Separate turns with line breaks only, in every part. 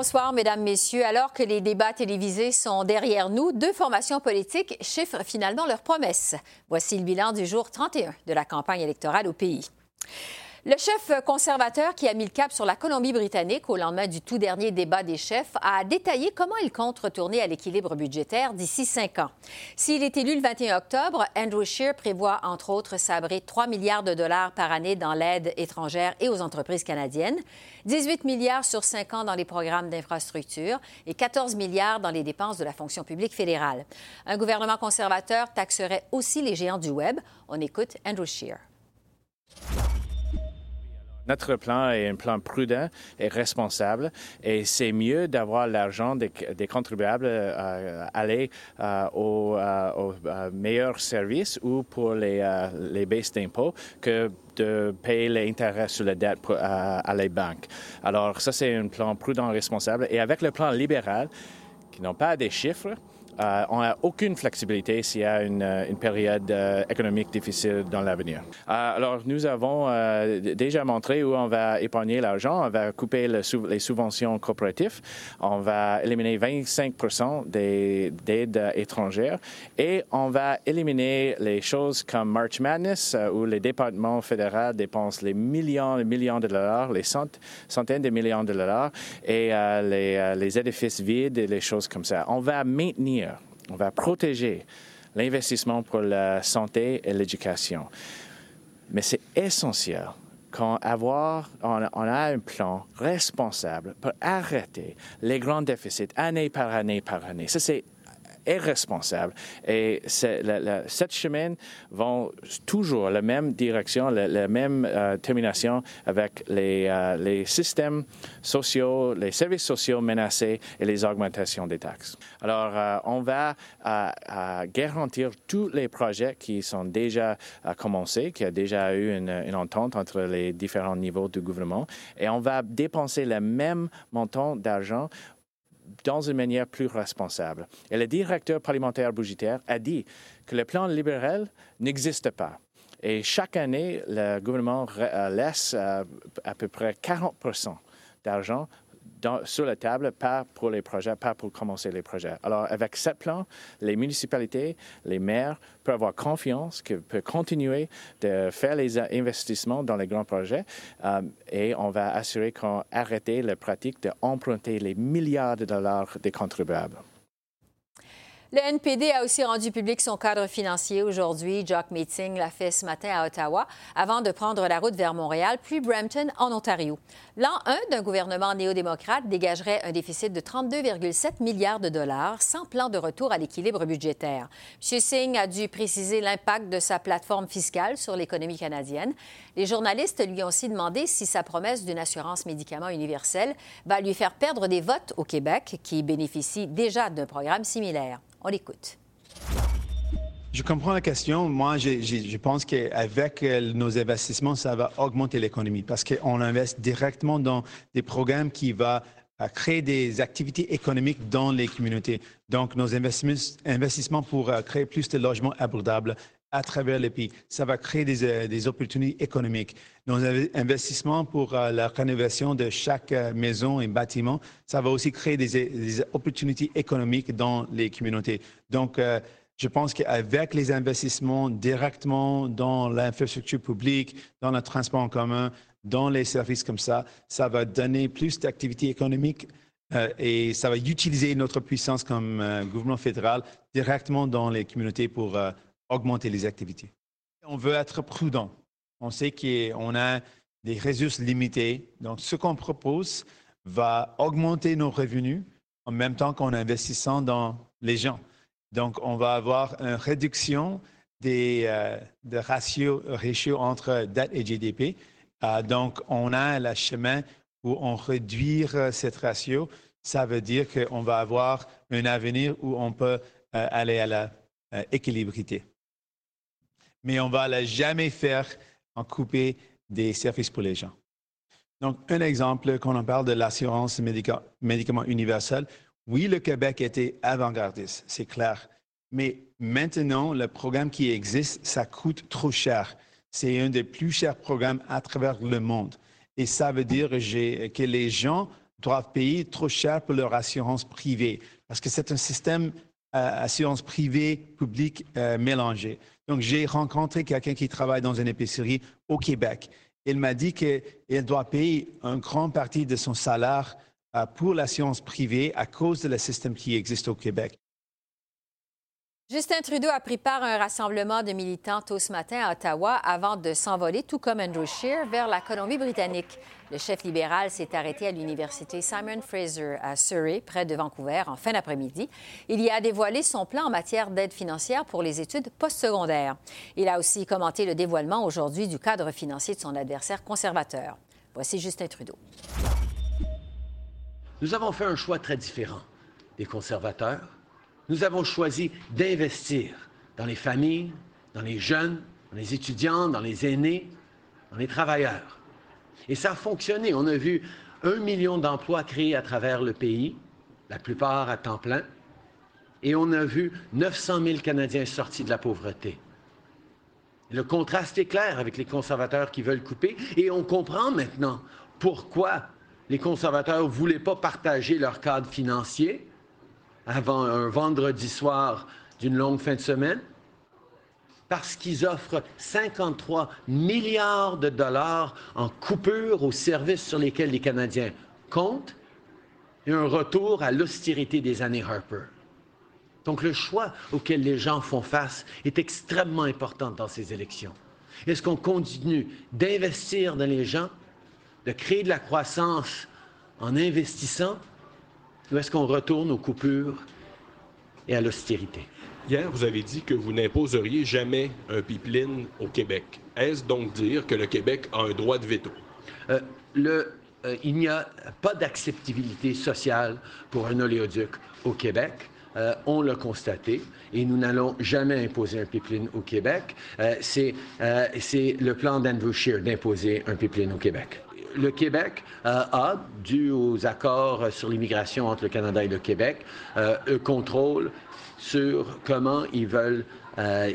Bonsoir, Mesdames, Messieurs. Alors que les débats télévisés sont derrière nous, deux formations politiques chiffrent finalement leurs promesses. Voici le bilan du jour 31 de la campagne électorale au pays. Le chef conservateur qui a mis le cap sur la Colombie-Britannique au lendemain du tout dernier débat des chefs a détaillé comment il compte retourner à l'équilibre budgétaire d'ici cinq ans. S'il est élu le 21 octobre, Andrew Scheer prévoit entre autres sabrer 3 milliards de dollars par année dans l'aide étrangère et aux entreprises canadiennes, 18 milliards sur cinq ans dans les programmes d'infrastructure et 14 milliards dans les dépenses de la fonction publique fédérale. Un gouvernement conservateur taxerait aussi les géants du Web. On écoute Andrew Scheer.
Notre plan est un plan prudent et responsable et c'est mieux d'avoir l'argent des, contribuables euh, aller euh, aux au, euh, meilleurs services ou pour les, baisses d'impôts que de payer les intérêts sur la dette à les banques. Alors ça, c'est un plan prudent et responsable. Et avec le plan libéral, qui n'ont pas des chiffres, euh, on n'a aucune flexibilité s'il y a une, euh, période euh, économique difficile dans l'avenir. alors, nous avons déjà montré où on va épargner l'argent. On va couper les subventions corporatives. On va éliminer 25 des aides étrangères et on va éliminer les choses comme March Madness, où les départements fédéraux dépensent les millions et millions de dollars, les centaines de millions de dollars, et les, les édifices vides et les choses comme ça. On va maintenir on va protéger l'investissement pour la santé et l'éducation. Mais c'est essentiel qu'on avoir, on, a un plan responsable pour arrêter les grands déficits année par année par année. Ça, responsable. Et cette chemin vont toujours la même direction, la, même euh, termination avec les, euh, les, systèmes sociaux, les services sociaux menacés et les augmentations des taxes. Alors, euh, on va garantir tous les projets qui sont déjà commencés, qui a déjà eu une entente entre les différents niveaux du gouvernement, et on va dépenser le même montant d'argent dans une manière plus responsable. Et le directeur parlementaire budgétaire a dit que le plan libéral n'existe pas. Et chaque année, le gouvernement euh, laisse euh, à peu près 40 d'argent sur la table, pas pour les projets, pas pour commencer les projets. Alors, avec ce plan, les municipalités, les maires peuvent avoir confiance qu'ils peuvent continuer de faire les investissements dans les grands projets euh, et on va assurer qu'on arrête la pratique d'emprunter les milliards de dollars des contribuables.
Le NPD a aussi rendu public son cadre financier aujourd'hui. Jock Meeting l'a fait ce matin à Ottawa avant de prendre la route vers Montréal, puis Brampton en Ontario. L'an 1 d'un gouvernement néo-démocrate dégagerait un déficit de 32,7 milliards de dollars sans plan de retour à l'équilibre budgétaire. M. Singh a dû préciser l'impact de sa plateforme fiscale sur l'économie canadienne. Les journalistes lui ont aussi demandé si sa promesse d'une assurance médicaments universelle va lui faire perdre des votes au Québec, qui bénéficie déjà d'un programme similaire. On l'écoute.
Je comprends la question. Moi, je, pense qu'avec euh, nos investissements, ça va augmenter l'économie parce qu'on investit directement dans des programmes qui vont euh, créer des activités économiques dans les communautés. Donc, nos investissements pour euh, créer plus de logements abordables à travers le pays, ça va créer des, opportunités économiques. Nos investissements pour la rénovation de chaque maison et bâtiment, ça va aussi créer des, opportunités économiques dans les communautés. Donc, je pense qu'avec les investissements directement dans l'infrastructure publique, dans le transport en commun, dans les services comme ça, ça va donner plus d'activité économique euh, et ça va utiliser notre puissance comme euh, gouvernement fédéral directement dans les communautés pour euh, augmenter les activités. On veut être prudent. On sait qu'on a des ressources limitées. Donc, ce qu'on propose va augmenter nos revenus en même temps qu'on investissant dans les gens. Donc, on va avoir une réduction des, euh, ratios, entre dette et GDP. Euh, donc, on a le chemin pour on réduire cette ratio. Ça veut dire qu'on va avoir un avenir où on peut aller à la équilibrité. Mais on ne va la jamais faire en couper des services pour les gens. Donc, un exemple, quand on parle de l'assurance médicaments universelle, oui, le Québec était avant-gardiste, c'est clair. Mais maintenant, le programme qui existe, ça coûte trop cher. C'est un des plus chers programmes à travers le monde. Et ça veut dire que les gens doivent payer trop cher pour leur assurance privée, parce que c'est un système euh, assurance privée, publique euh, mélangé. Donc, j'ai rencontré quelqu'un qui travaille dans une épicerie au Québec. Il m'a dit qu'il doit payer une grande partie de son salaire euh, pour l'assurance privée à cause de le système qui existe au Québec.
Justin Trudeau a pris part à un rassemblement de militants tôt ce matin à Ottawa avant de s'envoler, tout comme Andrew Scheer, vers la Colombie-Britannique. Le chef libéral s'est arrêté à l'université Simon Fraser à Surrey, près de Vancouver, en fin d'après-midi. Il y a dévoilé son plan en matière d'aide financière pour les études postsecondaires. Il a aussi commenté le dévoilement aujourd'hui du cadre financier de son adversaire conservateur. Voici Justin Trudeau.
Nous avons fait un choix très différent des conservateurs nous avons choisi d'investir dans les familles, dans les jeunes, dans les étudiants, dans les aînés, dans les travailleurs. Et ça a fonctionné. On a vu un million d'emplois créés à travers le pays, la plupart à temps plein, et on a vu 900 000 Canadiens sortis de la pauvreté. Le contraste est clair avec les conservateurs qui veulent couper, et on comprend maintenant pourquoi les conservateurs ne voulaient pas partager leur cadre financier avant un vendredi soir d'une longue fin de semaine? Parce qu'ils offrent 53 milliards de dollars en coupure aux services sur lesquels les Canadiens comptent et un retour à l'austérité des années Harper. Donc le choix auquel les gens font face est extrêmement important dans ces élections. Est-ce qu'on continue d'investir dans les gens, de créer de la croissance en investissant, ou est-ce qu'on retourne aux coupures et à l'austérité?
Hier, vous avez dit que vous n'imposeriez jamais un pipeline au Québec. Est-ce donc dire que le Québec a un droit de veto?
Euh, le, euh, il n'y a pas d'acceptabilité sociale pour un oléoduc au Québec. Euh, on l'a constaté et nous n'allons jamais imposer un pipeline au Québec. c'est le plan d'Andrew Scheer d'imposer un pipeline au Québec le Québec euh, a, dû aux accords sur l'immigration entre le Canada et le Québec, euh, contrôle sur comment ils veulent euh,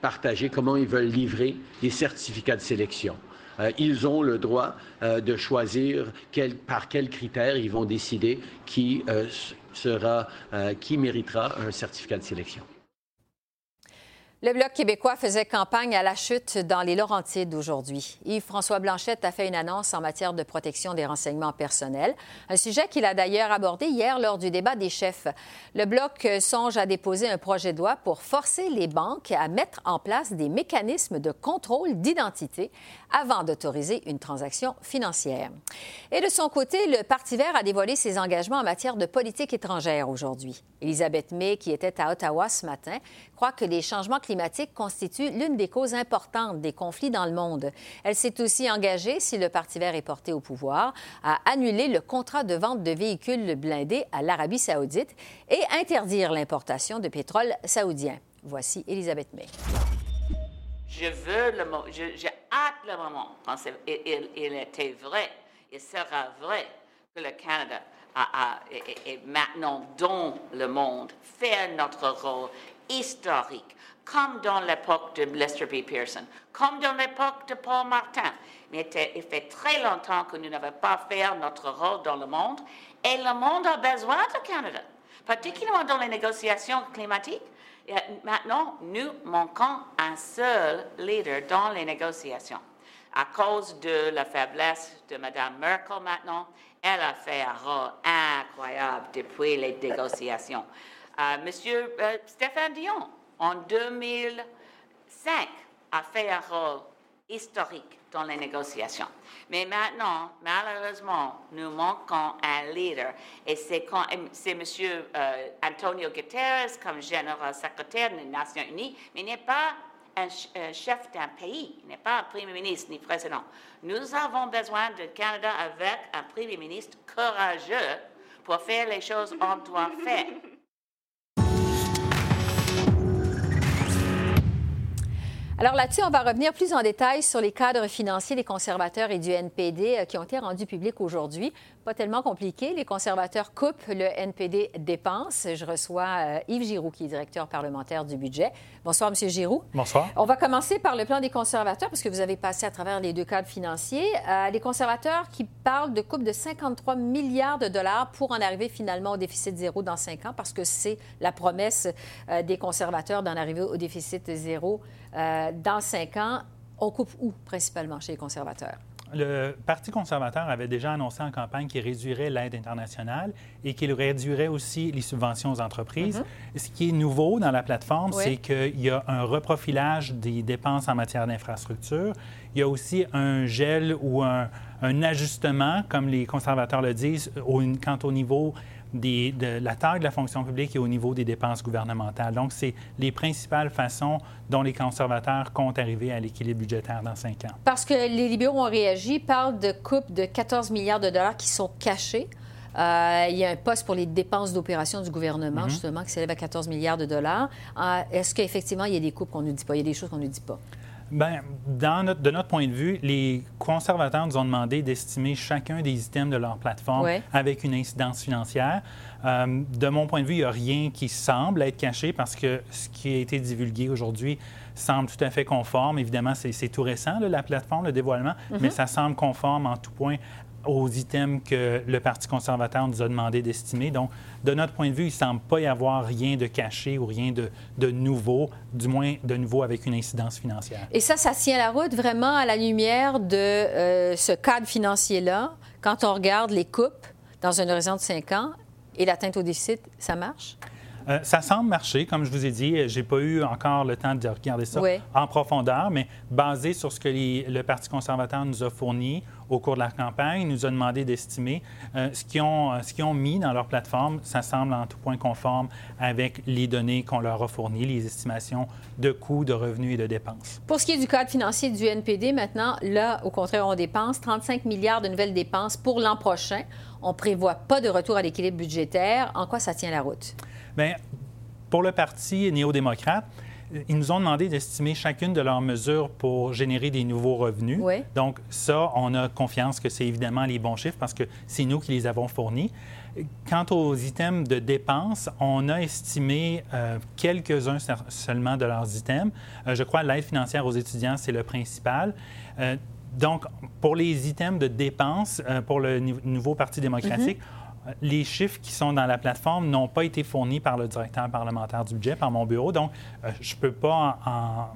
partager, comment ils veulent livrer les certificats de sélection. ils ont le droit de choisir par quels critères ils vont décider qui méritera un certificat de sélection.
Le Bloc québécois faisait campagne à la chute dans les Laurentides aujourd'hui. Yves-François Blanchette a fait une annonce en matière de protection des renseignements personnels, un sujet qu'il a d'ailleurs abordé hier lors du débat des chefs. Le Bloc songe à déposer un projet de loi pour forcer les banques à mettre en place des mécanismes de contrôle d'identité avant d'autoriser une transaction financière. Et de son côté, le Parti vert a dévoilé ses engagements en matière de politique étrangère aujourd'hui. Elisabeth May, qui était à Ottawa ce matin, croit que les changements climatiques constituent l'une des causes importantes des conflits dans le monde. Elle s'est aussi engagée, si le Parti vert est porté au pouvoir, à annuler le contrat de vente de véhicules blindés à l'Arabie saoudite et interdire l'importation de pétrole saoudien. Voici Elisabeth May.
Je veux le moment, j'ai hâte le moment quand il, il, était vrai, il sera vrai que le Canada a, est, maintenant dans le monde, fait notre rôle historique, comme dans l'époque de Lester B. Pearson, comme dans l'époque de Paul Martin. Mais il fait très longtemps que nous n'avons pas fait notre rôle dans le monde et le monde a besoin du Canada, particulièrement dans les négociations climatiques. maintenant, nous manquons un seul leader dans les négociations. À cause de la faiblesse de Mme Merkel maintenant, elle a fait un rôle incroyable depuis les négociations. Euh, Monsieur euh, Stéphane Dion, en 2005, a fait un rôle historique dans les négociations. Mais maintenant, malheureusement, nous manquons un leader. Et c'est M. Euh, Antonio Guterres comme général secrétaire des Nations Unies, mais il n'est pas un, chef d'un pays, il n'est pas un premier ministre ni président. Nous avons besoin de Canada avec un premier ministre courageux pour faire les choses qu'on doit faire.
Alors là-dessus, on va revenir plus en détail sur les cadres financiers des conservateurs et du NPD euh, qui ont été rendus publics aujourd'hui. Pas tellement compliqué. Les conservateurs coupent, le NPD dépense. Je reçois euh, Yves Giroux, qui est directeur parlementaire du budget. Bonsoir, M. Giroux.
Bonsoir.
On va commencer par le plan des conservateurs, parce que vous avez passé à travers les deux cadres financiers. Euh, les conservateurs qui parlent de coupe de 53 milliards de dollars pour en arriver finalement au déficit zéro dans cinq ans, parce que c'est la promesse des conservateurs d'en arriver au déficit zéro euh, dans cinq ans, on coupe où principalement chez les conservateurs?
Le Parti conservateur avait déjà annoncé en campagne qu'il réduirait l'aide internationale et qu'il réduirait aussi les subventions aux entreprises. Mm-hmm. Ce qui est nouveau dans la plateforme, c'est qu'il y a un reprofilage des dépenses en matière d'infrastructure. Il y a aussi un gel ou un, ajustement, comme les conservateurs le disent, quant au niveau de la taille de la fonction publique et au niveau des dépenses gouvernementales. Donc, c'est les principales façons dont les conservateurs comptent arriver à l'équilibre budgétaire dans cinq ans.
Parce que les libéraux ont réagi, parlent de coupes de 14 milliards de dollars qui sont cachés. Euh, il y a un poste pour les dépenses d'opération du gouvernement, mm-hmm. justement, qui s'élève à 14 milliards de dollars. Euh, est-ce qu'effectivement, il y a des coupes qu'on ne dit pas? Il y a des choses qu'on ne dit pas?
Bien, notre, de notre point de vue, les conservateurs nous ont demandé d'estimer chacun des items de leur plateforme avec une incidence financière. Euh, de mon point de vue, il n'y a rien qui semble être caché parce que ce qui a été divulgué aujourd'hui semble tout à fait conforme. Évidemment, c'est tout récent, la plateforme, le dévoilement, mm-hmm. mais ça semble conforme en tout point aux items que le Parti conservateur nous a demandé d'estimer. Donc, de notre point de vue, il ne semble pas y avoir rien de caché ou rien de, de, nouveau, du moins de nouveau avec une incidence financière.
Et ça, ça tient la route vraiment à la lumière de euh, ce cadre financier-là. Quand on regarde les coupes dans un horizon de cinq ans et l'atteinte au déficit, ça marche?
Euh, ça semble marcher, comme je vous ai dit. Je n'ai pas eu encore le temps de regarder ça en profondeur, mais basé sur ce que le Parti conservateur nous a fourni au cours de la campagne, il nous a demandé d'estimer euh, ce qu'ils ont, euh, ont mis dans leur plateforme. Ça semble en tout point conforme avec les données qu'on leur a fournies, les estimations de coûts, de revenus et de dépenses.
Pour ce qui est du cadre financier du NPD, maintenant, là, au contraire, on dépense 35 milliards de nouvelles dépenses pour l'an prochain. On ne prévoit pas de retour à l'équilibre budgétaire. En quoi ça tient la route?
Bien, pour le Parti néo-démocrate, ils nous ont demandé d'estimer chacune de leurs mesures pour générer des nouveaux revenus. Donc, ça, on a confiance que c'est évidemment les bons chiffres parce que c'est nous qui les avons fournis. Quant aux items de dépenses, on a estimé euh, quelques-uns seulement de leurs items. Euh, je crois l'aide financière aux étudiants, c'est le principal. Euh, donc, pour les items de dépenses, pour le nouveau Parti démocratique, mm-hmm les chiffres qui sont dans la plateforme n'ont pas été fournis par le directeur parlementaire du budget, par mon bureau. Donc, euh, je ne peux pas en,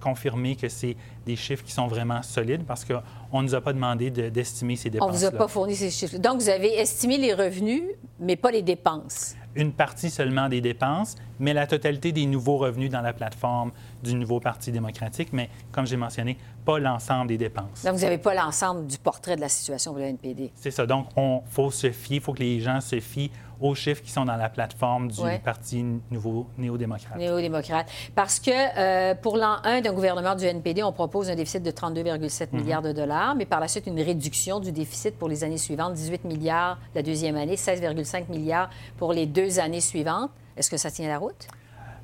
confirmer que c'est des chiffres qui sont vraiment solides parce qu'on ne nous a pas demandé d'estimer ces dépenses.
On ne vous a pas fourni ces chiffres. Donc, vous avez estimé les revenus, mais pas les dépenses.
Une partie seulement des dépenses, mais la totalité des nouveaux revenus dans la plateforme du nouveau Parti démocratique, mais comme j'ai mentionné, pas l'ensemble des dépenses.
Donc, vous n'avez pas l'ensemble du portrait de la situation pour le NPD.
C'est ça. Donc, il faut se fier, il faut que les gens se fient aux chiffres qui sont dans la plateforme du Parti nouveau néo-démocrate.
Néo-démocrate. Parce que euh, pour l'an 1 d'un gouvernement du NPD, on propose un déficit de 32,7 mhm. milliards de dollars, mais par la suite, une réduction du déficit pour les années suivantes, 18 milliards la deuxième année, 16,5 milliards pour les deux années suivantes. Est-ce que ça tient la route?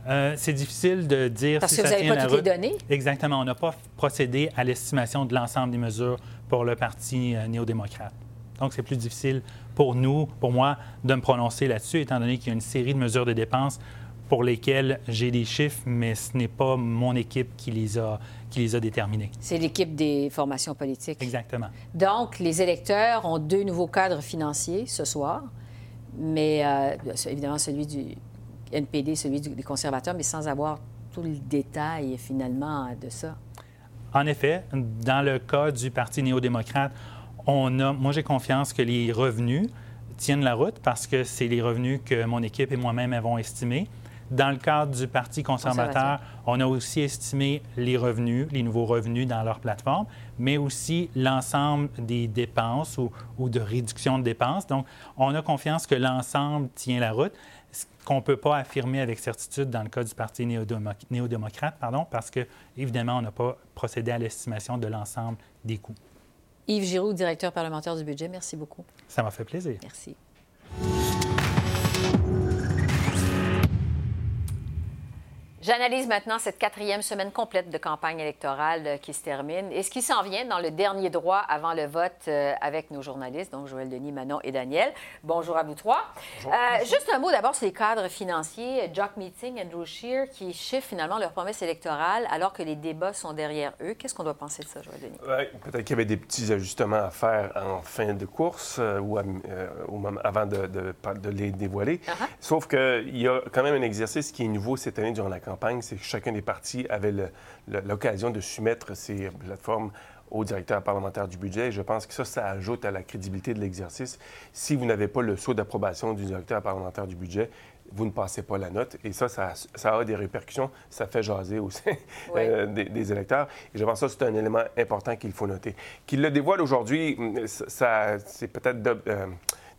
Euh, c'est difficile de dire
Parce si que vous n'avez pas toutes les données?
Exactement. On n'a pas procédé à l'estimation de l'ensemble des mesures pour le Parti euh, néo-démocrate. Donc, c'est plus difficile pour nous, pour moi, de me prononcer là-dessus, étant donné qu'il y a une série de mesures de dépenses pour lesquelles j'ai des chiffres, mais ce n'est pas mon équipe qui les a, qui les a déterminés.
C'est l'équipe des formations politiques.
Exactement.
Donc, les électeurs ont deux nouveaux cadres financiers ce soir, mais euh, évidemment celui du NPD, celui des conservateurs, mais sans avoir tout le détail finalement de ça.
En effet, dans le cas du Parti néo-démocrate, on a, moi, j'ai confiance que les revenus tiennent la route parce que c'est les revenus que mon équipe et moi-même avons estimés. Dans le cadre du Parti conservateur, on a aussi estimé les revenus, les nouveaux revenus dans leur plateforme, mais aussi l'ensemble des dépenses ou, ou, de réduction de dépenses. Donc, on a confiance que l'ensemble tient la route, ce qu'on ne peut pas affirmer avec certitude dans le cas du Parti néo-démocrate, pardon, parce que, évidemment, on n'a pas procédé à l'estimation de l'ensemble des coûts.
Yves Giroux, directeur parlementaire du budget, merci beaucoup.
Ça m'a fait plaisir.
Merci. J'analyse maintenant cette quatrième semaine complète de campagne électorale euh, qui se termine et ce qui s'en vient dans le dernier droit avant le vote euh, avec nos journalistes, donc Joël Denis, Manon et Daniel. Bonjour à vous trois. Euh, juste un mot d'abord sur les cadres financiers. Jock Meeting, Andrew Scheer, qui chiffrent finalement leur promesse électorale alors que les débats sont derrière eux. Qu'est-ce qu'on doit penser de ça, Joël Denis?
Peut-être qu'il y avait des petits ajustements à faire en fin de course ou, avant de, de, les dévoiler. Uh-huh. Sauf qu'il y a quand même un exercice qui est nouveau cette année durant la campagne c'est que chacun des partis avait l'occasion de soumettre ses plateformes au directeur parlementaire du budget. je pense que ça, ça ajoute à la crédibilité de l'exercice. Si vous n'avez pas le saut d'approbation du directeur parlementaire du budget, vous ne passez pas la note. Et ça, ça, a des répercussions. Ça fait jaser aussi euh, des, électeurs. Et je pense que c'est un élément important qu'il faut noter. Qu'il le dévoile aujourd'hui, ça, c'est peut-être... Euh,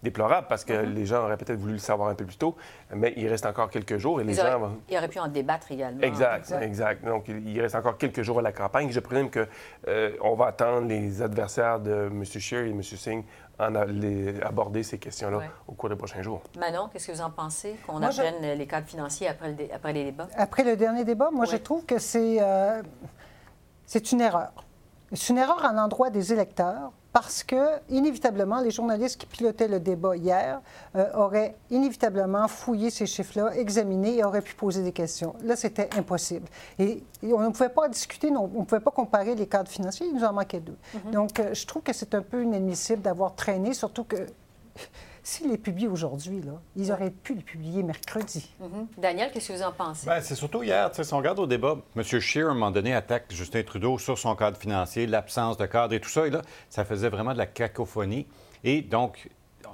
déplorable parce que mm-hmm. les gens auraient peut-être voulu le savoir un peu plus tôt, mais il reste encore quelques jours et les gens...
Auraient, ils auraient pu en débattre également.
Exact, exact, Donc, il reste encore quelques jours à la campagne. Je présume qu'on euh, on va attendre les adversaires de M. Scheer et M. Singh en aborder ces questions-là au cours des prochains jours.
Manon, qu'est-ce que vous en pensez qu'on apprenne les cadres financiers après, après, les débats?
Après le dernier débat, moi, je trouve que c'est euh, c'est une erreur. C'est une erreur à l'endroit des électeurs parce que, inévitablement, les journalistes qui pilotaient le débat hier euh, auraient inévitablement fouillé ces chiffres-là, examiné et auraient pu poser des questions. Là, c'était impossible. Et, on ne pouvait pas discuter, on ne pouvait pas comparer les cadres financiers, il nous en manquait deux. Mm-hmm. Donc, euh, je trouve que c'est un peu inadmissible d'avoir traîné, surtout que S'ils les publient aujourd'hui, ils auraient pu les publier mercredi.
Mhm. Daniel, qu'est-ce que vous en pensez?
Bien, c'est surtout hier, si on regarde au débat, M. Scheer, à un moment donné, attaque Justin Trudeau sur son cadre financier, l'absence de cadre et tout ça. Et là, ça faisait vraiment de la cacophonie. Et donc,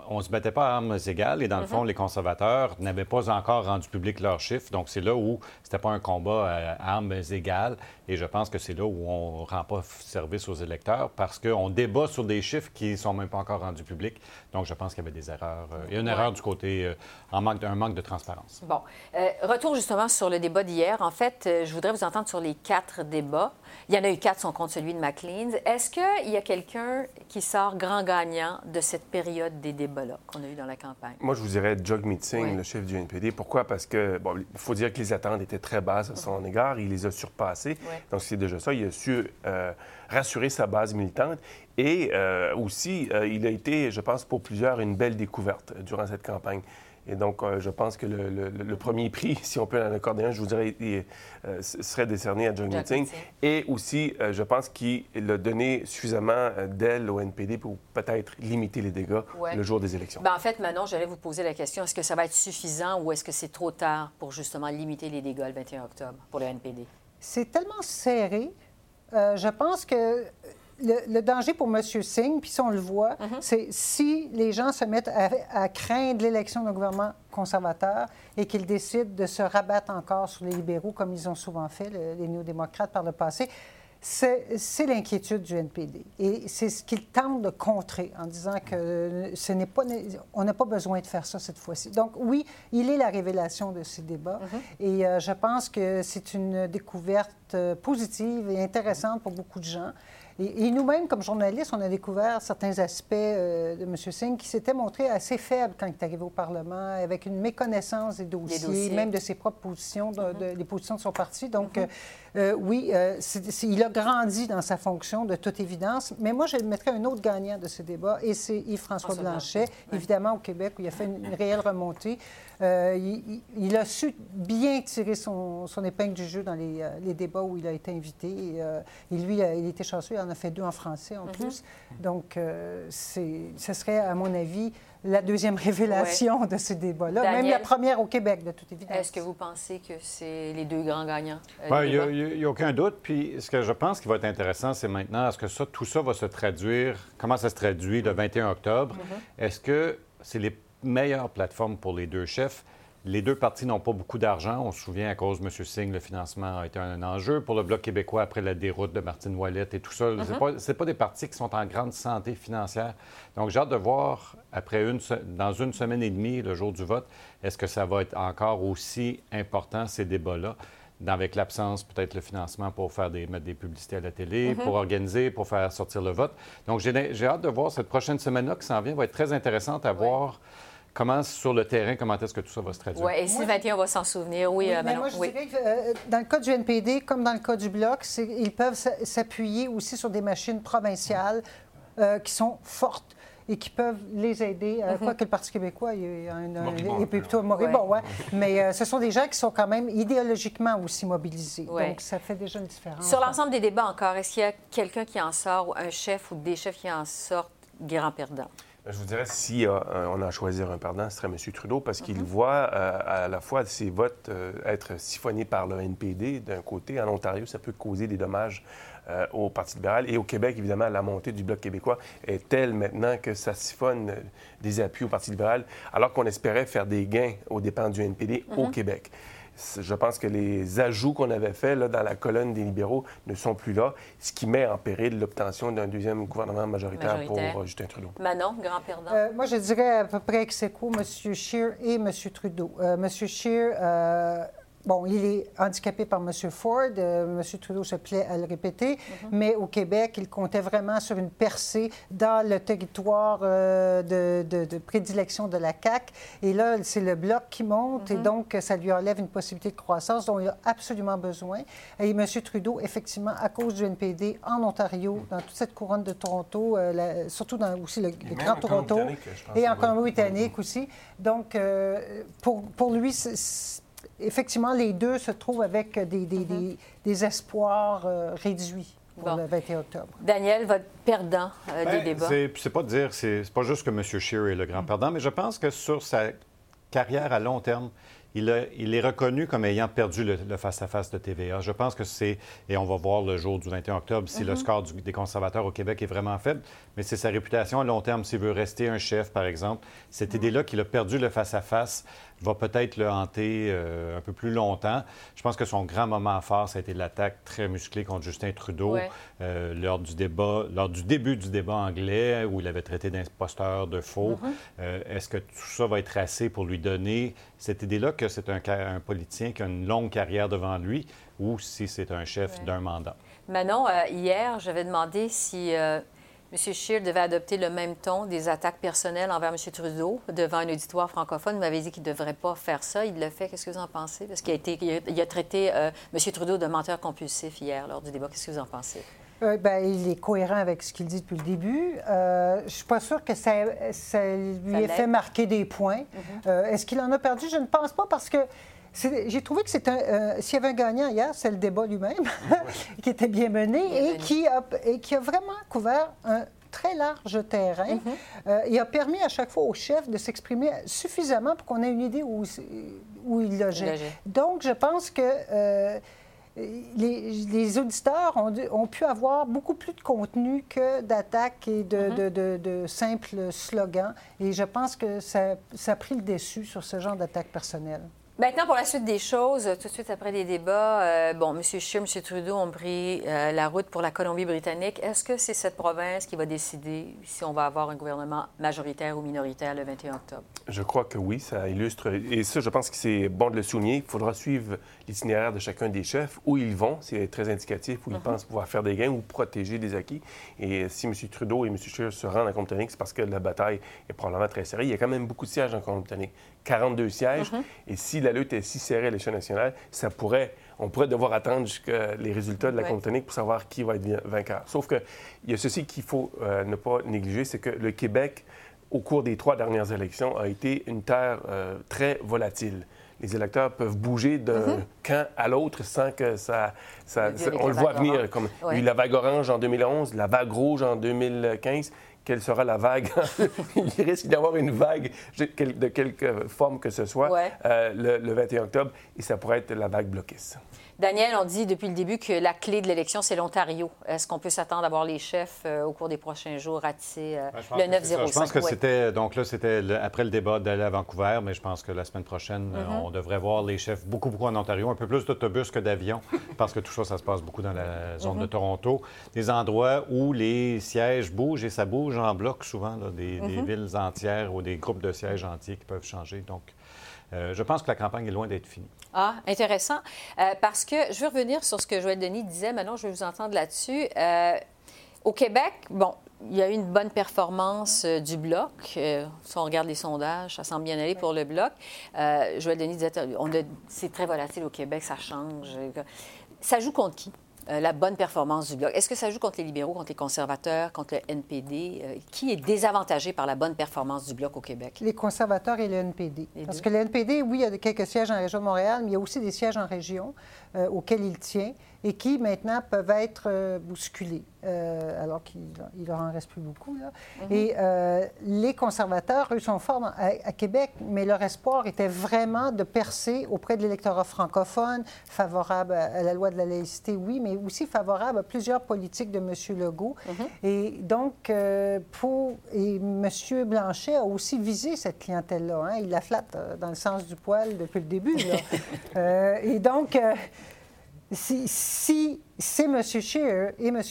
on ne se battait pas à armes égales et dans le fond, mhm. les conservateurs n'avaient pas encore rendu public leurs chiffres. Donc, c'est là où c'était pas un combat à armes égales. Et je pense que c'est là où on ne rend pas service aux électeurs parce qu'on débat sur des chiffres qui ne sont même pas encore rendus publics. Donc, je pense qu'il y avait des erreurs. Euh, il y a une erreur du côté, euh, en manque, un manque de transparence.
Bon. Euh, retour justement sur le débat d'hier. En fait, je voudrais vous entendre sur les quatre débats. Il y en a eu quatre, son compte celui de McLean. Est-ce qu'il y a quelqu'un qui sort grand gagnant de cette période des débats-là qu'on a eu dans la campagne?
Moi, je vous dirais Jog Meeting, le chef du NPD. Pourquoi? Parce que, bon, il faut dire que les attentes étaient très basses à son égard. Il les a surpassées. Donc, c'est déjà ça. Il a su euh, rassurer sa base militante. Et euh, aussi, euh, il a été, je pense, pour plusieurs, une belle découverte durant cette campagne. Et donc, je pense que le, premier prix, si on peut en accorder un, je vous dirais, serait décerné à John Meeting. Et aussi, je pense qu'il a donné suffisamment d'aile au NPD pour peut-être limiter les dégâts le jour des élections.
Bien, en fait, Manon, j'allais vous poser la question, est-ce que ça va être suffisant ou est-ce que c'est trop tard pour justement limiter les dégâts le 21 octobre pour le NPD?
c'est tellement serré. Euh, je pense que le, danger pour M. Singh, puis si on le voit, mhm. c'est si les gens se mettent à, craindre l'élection d'un gouvernement conservateur et qu'ils décident de se rabattre encore sur les libéraux, comme ils ont souvent fait, les néo-démocrates par le passé, c'est l'inquiétude du NPD. Et c'est ce qu'il tente de contrer en disant que ce n'est pas, on n'a pas besoin de faire ça cette fois-ci. Donc oui, il est la révélation de ces débats. Mm-hmm. Et euh, je pense que c'est une découverte euh, positive et intéressante pour beaucoup de gens. Et, nous-mêmes, comme journalistes, on a découvert certains aspects euh, de M. Singh qui s'étaient montrés assez faibles quand il est arrivé au Parlement, avec une méconnaissance des dossiers, même de ses propres positions, de, mm-hmm. des positions de son parti. Donc, mm-hmm. Euh, oui, euh, il a grandi dans sa fonction, de toute évidence. Mais moi, je mettrais un autre gagnant de ce débat, et c'est Yves-François Blanchet, évidemment au Québec, où il a fait une, réelle remontée. Il, a su bien tirer son, épingle du jeu dans les, débats où il a été invité. Et, lui, il était chanceux, il en a fait deux en français en mm-hmm. plus. Donc, ce serait, à mon avis, la deuxième révélation de ce débat-là, même la première au Québec, de toute évidence.
Est-ce que vous pensez que c'est les deux grands gagnants?
Euh, il n'y a, aucun doute. Puis ce que je pense qui va être intéressant, c'est maintenant, est-ce que ça, tout ça va se traduire, comment ça se traduit le 21 octobre? Mm-hmm. Est-ce que c'est les meilleures plateformes pour les deux chefs? Les deux partis n'ont pas beaucoup d'argent. On se souvient, à cause de M. Singh, le financement a été un enjeu. Pour le Bloc québécois, après la déroute de Martine Ouellette et tout ça, ce n'est pas, des partis qui sont en grande santé financière. Donc, j'ai hâte de voir, après une, dans une semaine et demie, le jour du vote, est-ce que ça va être encore aussi important, ces débats-là? avec l'absence, peut-être le financement pour faire des, mettre des publicités à la télé, pour organiser, pour faire sortir le vote. Donc, j'ai hâte de voir cette prochaine semaine-là qui s'en vient, va être très intéressante à voir comment, sur le terrain, comment est-ce que tout ça va se traduire?
Oui, et si 21 va s'en souvenir, oui,
oui Moi, je dirais que dans le cas du NPD, comme dans le cas du Bloc, ils peuvent s'appuyer aussi sur des machines provinciales qui sont fortes et qui peuvent les aider. Mm -hmm. que le Parti québécois il, est plutôt moribond, ouais. Mais euh, ce sont des gens qui sont quand même idéologiquement aussi mobilisés. Donc, ça fait déjà une différence.
Sur l'ensemble des débats encore, est-ce qu'il y a quelqu'un qui en sort, ou un chef ou des chefs qui en sortent grand perdant?
Je vous dirais, si euh, on a à choisir un perdant, ce serait M. Trudeau, parce qu'il mhm. voit euh, à la fois ses votes euh, être siphonnés par le NPD d'un côté. En Ontario, ça peut causer des dommages au Parti libéral. Et au Québec, évidemment, la montée du Bloc québécois est telle maintenant que ça siphonne des appuis au Parti libéral, alors qu'on espérait faire des gains aux dépens du NPD au mhm. Québec je pense que les ajouts qu'on avait faits dans la colonne des libéraux ne sont plus là, ce qui met en péril l'obtention d'un deuxième gouvernement majoritaire, pour euh, Justin Trudeau.
Manon, grand perdant.
Euh, moi, je dirais à peu près que c'est quoi M. Scheer et M. Trudeau? Euh, M. Scheer Bon, il est handicapé par M. Ford. Euh, M. Trudeau se plaît à le répéter. Mhm. Mais au Québec, il comptait vraiment sur une percée dans le territoire euh, de, prédilection de la CAQ. Et là, c'est le bloc qui monte. Et mhm. donc, ça lui enlève une possibilité de croissance dont il a absolument besoin. Et M. Trudeau, effectivement, à cause du NPD en Ontario, dans toute cette couronne de Toronto, euh, surtout dans aussi le, Grand Toronto, et en Colombie-Britannique aussi. Donc, pour, pour lui, c'est effectivement, les deux se trouvent avec des, des, mhm. espoirs euh, réduits. Pour le 21 octobre.
Daniel, votre perdant euh, des ben, débats?
C'est pas dire, c'est pas juste que M. Scheer est le grand perdant, mais je pense que sur sa carrière à long terme, il, est reconnu comme ayant perdu le face-à-face de TVA. Je pense que c'est, et on va voir le jour du 21 octobre si le mhm. score des conservateurs au Québec est vraiment faible, mais c'est sa réputation à long terme. S'il veut rester un chef, par exemple, cette mhm. idée-là qu'il a perdu le face-à-face va peut-être le hanter euh, un peu plus longtemps. Je pense que son grand moment fort, ça a été l'attaque très musclée contre Justin Trudeau euh, lors du débat, lors du début du débat anglais où il avait traité d'imposteur, de faux. Mhm. Euh, est-ce que tout ça va être assez pour lui donner cette idée-là que c'est un, un, politicien qui a une longue carrière devant lui ou si c'est un chef d'un mandat?
Manon, hier, j'avais demandé si M. Scheer devait adopter le même ton des attaques personnelles envers M. Trudeau devant un auditoire francophone. Vous m'avez dit qu'il ne devrait pas faire ça. Il le fait. Qu'est-ce que vous en pensez? Parce qu'il a, été, il a, traité euh, M. Trudeau de menteur compulsif hier lors du débat. Qu'est-ce que vous en pensez?
Euh, ben, il est cohérent avec ce qu'il dit depuis le début. Euh, je ne suis pas sûre que ça, lui ait fait marquer des points. Mm-hmm. Est-ce qu'il en a perdu? Je ne pense pas parce que j'ai trouvé que. Euh, s'il y avait un gagnant hier, c'est le débat lui-même, qui était bien mené et qui, a, et qui a vraiment couvert un très large terrain. Euh, il a permis à chaque fois au chef de s'exprimer suffisamment pour qu'on ait une idée où, où il logeait. Donc, je pense que euh, les, auditeurs ont, pu avoir beaucoup plus de contenu que d'attaques et de, mm-hmm. de, simples slogans. Et je pense que ça, ça a pris le dessus sur ce genre d'attaque personnelle.
Maintenant, pour la suite des choses, tout de suite après les débats, euh, bon, M. Scheer, M. Trudeau ont pris euh, la route pour la Colombie-Britannique. Est-ce que c'est cette province qui va décider si on va avoir un gouvernement majoritaire ou minoritaire le 21 octobre?
Je crois que oui, ça illustre. Et ça, je pense que c'est bon de le souligner. Il faudra suivre l'itinéraire de chacun des chefs, où ils vont, c'est très indicatif, où ils mhm. pensent pouvoir faire des gains ou protéger des acquis. Et si M. Trudeau et M. Scheer se rendent en Colombie-Britannique, c'est parce que la bataille est probablement très serrée. Il y a quand même beaucoup de sièges en Colombie-Britannique. 42 sièges. Mhm. Et si la lutte est si serrée à l'échelle nationale, ça pourrait, on pourrait devoir attendre jusqu'à les résultats de la ouais. pour savoir qui va être vainqueur. Sauf qu'il y a ceci qu'il faut euh, ne pas négliger, c'est que le Québec, au cours des trois dernières élections, a été une terre euh, très volatile. Les électeurs peuvent bouger d'un mhm. camp à l'autre sans que ça... on le voit venir. Comme, eu la vague orange en 2011, la vague rouge en 2015 quelle sera la vague. il risque d'avoir une vague de quelque forme que ce soit euh, le, le, 21 octobre et ça pourrait être la vague bloquiste.
Daniel, on dit depuis le début que la clé de l'élection, c'est l'Ontario. Est-ce qu'on peut s'attendre à voir les chefs euh, au cours des prochains jours ratisser euh, le 9-0?
Je pense que c'était, donc là, c'était après le débat d'aller à Vancouver, mais je pense que la semaine prochaine, euh, mm-hmm. on devrait voir les chefs beaucoup, beaucoup en Ontario, un peu plus d'autobus que d'avions, parce que tout ça, ça se passe beaucoup dans la zone de mm-hmm. Toronto. Des endroits où les sièges bougent et ça bouge en bloc souvent, des, des, mm-hmm. villes entières ou des groupes de sièges entiers qui peuvent changer. Donc, euh, je pense que la campagne est loin d'être finie.
Ah, intéressant. Euh, parce que je veux revenir sur ce que Joël Denis disait. Maintenant, je vais vous entendre là-dessus. Euh, au Québec, bon, il y a eu une bonne performance du bloc. si on regarde les sondages, ça semble bien aller pour le bloc. Joël Denis disait, c'est très volatile au Québec, ça change. Ça joue contre qui? Euh, la bonne performance du Bloc. Est-ce que ça joue contre les libéraux, contre les conservateurs, contre le NPD? Euh, qui est désavantagé par la bonne performance du Bloc au Québec?
Les conservateurs et le NPD. Parce que le NPD, oui, il y a quelques sièges en région de Montréal, mais il y a aussi des sièges en région euh, auxquels il tient et qui maintenant peuvent être bousculés. Euh, alors qu'il leur en reste plus beaucoup. Là. Mhm. Et euh, les conservateurs, eux, sont forts à, Québec, mais leur espoir était vraiment de percer auprès de l'électorat francophone, favorable à, la loi de la laïcité, oui, mais aussi favorable à plusieurs politiques de M. Legault. Mhm. Et donc, euh, pour... Et M. Blanchet a aussi visé cette clientèle-là. Hein. Il la flatte dans le sens du poil depuis le début. Là. et donc si, c'est M. Scheer et M.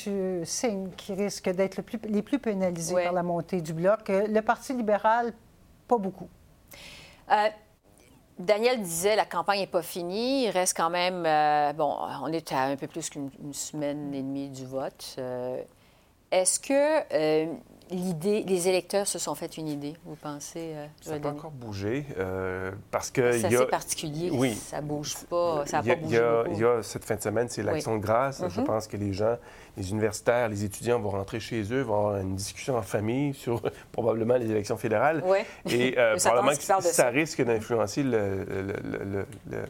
Singh qui risquent d'être les plus pénalisés par la montée du bloc, euh, le Parti libéral, pas beaucoup.
Euh, Daniel disait la campagne n'est pas finie. Il reste quand même. Euh, bon, on est à un peu plus qu'une semaine et demie du vote. Est-ce que l'idée, les électeurs se sont fait une idée, vous pensez?
Euh, ça pas encore bougé euh, parce que...
C'est assez particulier, oui, ça bouge pas, ça pas bougé
Il y a cette fin de semaine, c'est l'Action de grâce. Je mhm. pense que les gens, les universitaires, les étudiants vont rentrer chez eux, vont avoir une discussion en famille sur probablement les élections fédérales.
Oui.
Et euh, probablement que ça, risque d'influencer...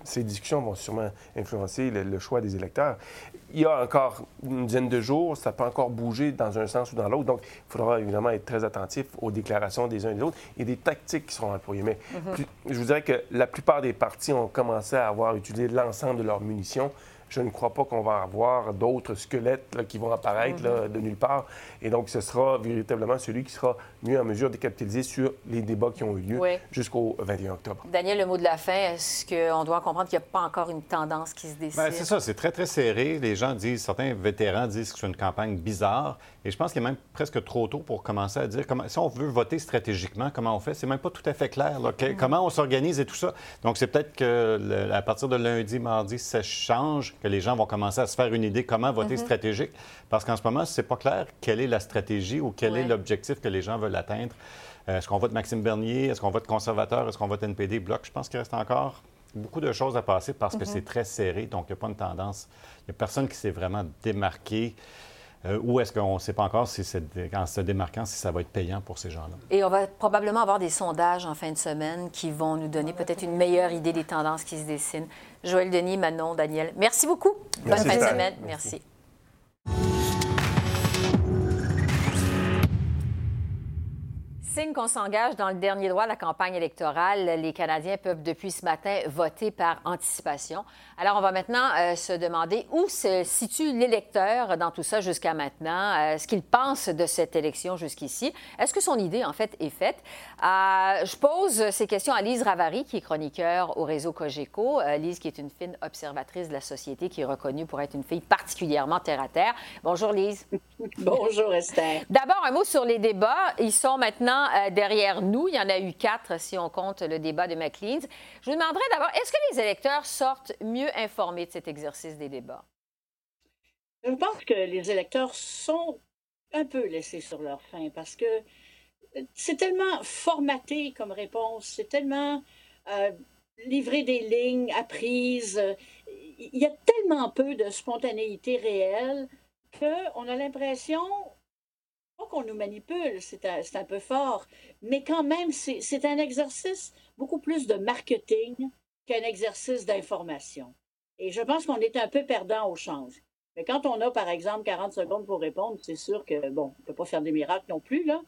ces discussions vont sûrement influencer le, choix des électeurs il y a encore une dizaine de jours, ça peut encore bouger dans un sens ou dans l'autre. Donc, il faudra évidemment être très attentif aux déclarations des uns et des autres et des tactiques qui seront employées. Mais mhm. je vous dirais que la plupart des partis ont commencé à avoir utilisé l'ensemble de leurs munitions je ne crois pas qu'on va avoir d'autres squelettes qui vont apparaître de nulle part. Et donc, ce sera véritablement celui qui sera mieux en mesure de capitaliser sur les débats qui ont eu lieu jusqu'au 21 octobre.
Daniel, le mot de la fin, est-ce qu'on doit comprendre qu'il n'y a pas encore une tendance qui se dessine?
Bien, c'est ça, c'est très, très serré. Les gens disent, certains vétérans disent que c'est une campagne bizarre. Et je pense qu'il est même presque trop tôt pour commencer à dire comment, si on veut voter stratégiquement, comment on fait. C'est même pas tout à fait clair. Mm-hmm. Comment on s'organise et tout ça. Donc, c'est peut-être que à partir de lundi, mardi, ça change que les gens vont commencer à se faire une idée comment voter mhm. stratégique. Parce qu'en ce moment, c'est pas clair quelle est la stratégie ou quel est l'objectif que les gens veulent atteindre. Euh, est-ce qu'on vote Maxime Bernier? Est-ce qu'on vote conservateur? Est-ce qu'on vote NPD? Bloc? Je pense qu'il reste encore beaucoup de choses à passer parce que mhm. c'est très serré, donc il n'y a pas une tendance. Il n'y a personne qui s'est vraiment démarqué. Euh, ou est-ce qu'on ne sait pas encore si en se démarquant, si ça va être payant pour ces gens-là?
Et on va probablement avoir des sondages en fin de semaine qui vont nous donner peut-être une meilleure idée des tendances qui se dessinent. Joël Denis, Manon, Daniel, merci beaucoup. Bonne fin de semaine. merci. Signe qu'on s'engage dans le dernier droit de la campagne électorale, les Canadiens peuvent depuis ce matin voter par anticipation. Alors, on va maintenant euh, se demander où se situe l'électeur dans tout ça jusqu'à maintenant, euh, ce qu'il pense de cette élection jusqu'ici. Est-ce que son idée, en fait, est faite? Euh, je pose ces questions à Lise Ravary, qui est chroniqueur au réseau Cogeco. Lise, qui est une fine observatrice de la société, qui est reconnue pour être une fille particulièrement terre-à-terre. Bonjour, Lise.
Bonjour, Esther.
D'abord, un mot sur les débats. Ils sont maintenant euh, derrière nous. Il y en a eu quatre si on compte le débat de McLean. Je vous demanderais d'abord, est-ce que les électeurs sortent mieux informés de cet exercice des débats?
Je pense que les électeurs sont un peu laissés sur leur faim parce que c'est tellement formaté comme réponse, c'est tellement euh, livré des lignes apprises. Il y a tellement peu de spontanéité réelle qu'on a l'impression qu'on nous manipule, c'est un, peu fort, mais quand même, c'est un exercice beaucoup plus de marketing qu'un exercice d'information. Et je pense qu'on est un peu perdant au change. Mais quand on a, par exemple, 40 secondes pour répondre, c'est sûr que, bon, on ne peut pas faire des miracles non plus, là.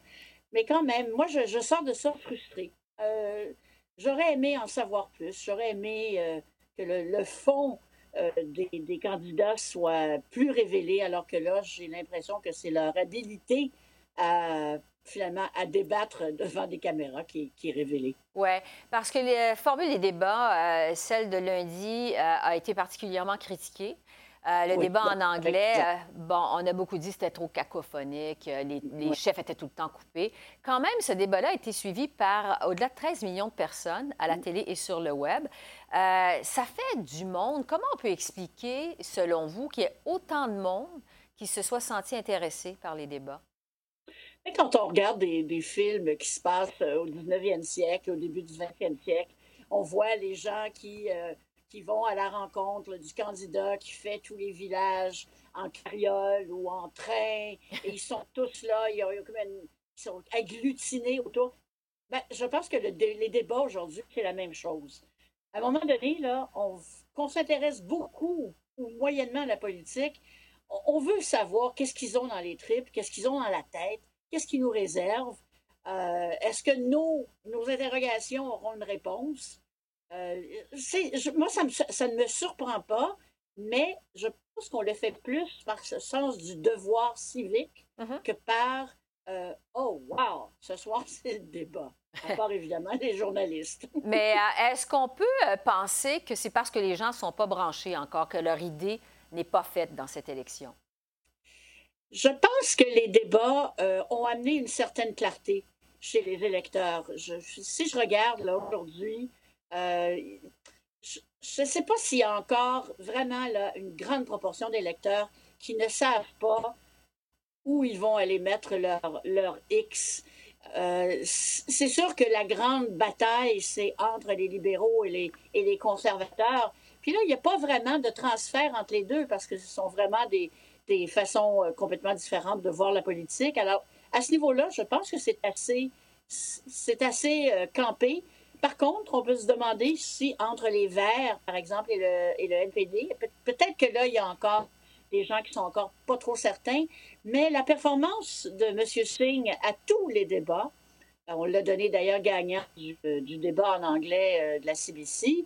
Mais quand même, moi, je, sors de ça frustrée. Euh, j'aurais aimé en savoir plus. J'aurais aimé euh, que le, fond euh, des, des, candidats soit plus révélé, alors que là, j'ai l'impression que c'est leur habilité à finalement à débattre devant des caméras qui, qui est révélée.
Oui, parce que la formule des débats, euh, celle de lundi, euh, a été particulièrement critiquée. Euh, le débat en anglais, bon, on a beaucoup dit que c'était trop cacophonique, les, les chefs étaient tout le temps coupés. Quand même, ce débat-là a été suivi par au-delà de 13 millions de personnes à la télé et sur le web. ça fait du monde. Comment on peut expliquer, selon vous, qu'il y ait autant de monde qui se soit senti intéressé par les débats?
Quand on regarde des, films qui se passent euh, au 19e siècle, au début du 20e siècle, on voit les gens qui, euh, qui vont à la rencontre du candidat qui fait tous les villages en carriole ou en train, et ils sont tous là, ils, sont agglutinés autour. Ben, je pense que les débats aujourd'hui, c'est la même chose. À un moment donné, là, on, qu'on s'intéresse beaucoup ou moyennement à la politique, on veut savoir qu'est-ce qu'ils ont dans les tripes, qu'est-ce qu'ils ont dans la tête, qu'est-ce qu'ils nous réservent. Euh, est-ce que nos, nos interrogations auront une réponse? Euh, moi, ça, ça, ne me surprend pas, mais je pense qu'on le fait plus par ce sens du devoir civique uh-huh. que par euh, Oh, wow, ce soir, c'est le débat. À part évidemment les journalistes.
mais est-ce qu'on peut penser que c'est parce que les gens ne sont pas branchés encore, que leur idée n'est pas faite dans cette élection?
Je pense que les débats euh, ont amené une certaine clarté chez les électeurs. si je regarde aujourd'hui, euh, je ne sais pas s'il y a encore vraiment une grande proportion d'électeurs qui ne savent pas où ils vont aller mettre leur, leur X. Euh, c'est sûr que la grande bataille, c'est entre les libéraux et les, et les conservateurs. Puis là, il n'y a pas vraiment de transfert entre les deux parce que ce sont vraiment des, des façons euh, complètement différentes de voir la politique. Alors, à ce niveau-là, je pense que c'est assez, c'est assez euh, campé. Par contre, on peut se demander si entre les Verts, par exemple, et le, et le NPD, peut-être que là, il y a encore des gens qui sont encore pas trop certains, mais la performance de M. Singh à tous les débats, on l'a donné d'ailleurs gagnant du, euh, débat en anglais de la CBC,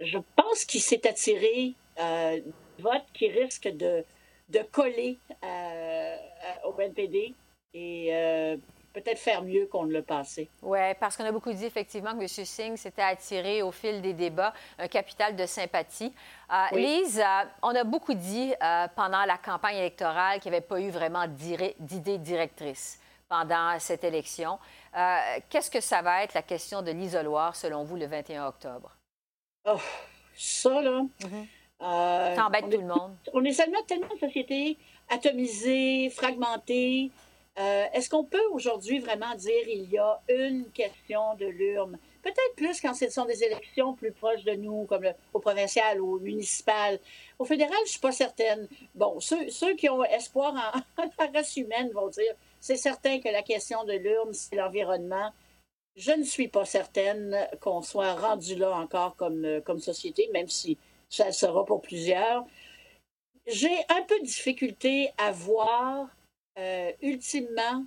je pense qu'il s'est attiré euh, vote qui risque de, de coller euh, au NPD et euh, peut-être faire mieux qu'on ne le passé.
Oui, parce qu'on a beaucoup dit effectivement que M. Singh s'était attiré au fil des débats un capital de sympathie. Euh, Lise, on a beaucoup dit pendant la campagne électorale qu'il n'y avait pas eu vraiment d'idée directrice pendant cette élection. Qu'est-ce que ça va être la question de l'isoloir selon vous le 21 octobre?
Oh, ça, là. Mm-hmm.
Euh, ça embête tout le monde.
On est seulement tellement une société atomisée, fragmentée. Euh, est-ce qu'on peut aujourd'hui vraiment dire il y a une question de l'urne? Peut-être plus quand ce sont des élections plus proches de nous, comme au provincial au municipal. Au fédéral, je ne suis pas certaine. Bon, ceux, ceux qui ont espoir en, en, la race humaine vont dire c'est certain que la question de l'urne, c'est l'environnement. Je ne suis pas certaine qu'on soit rendu là encore comme, comme société, même si ça sera pour plusieurs. J'ai un peu de difficulté à voir euh, ultimement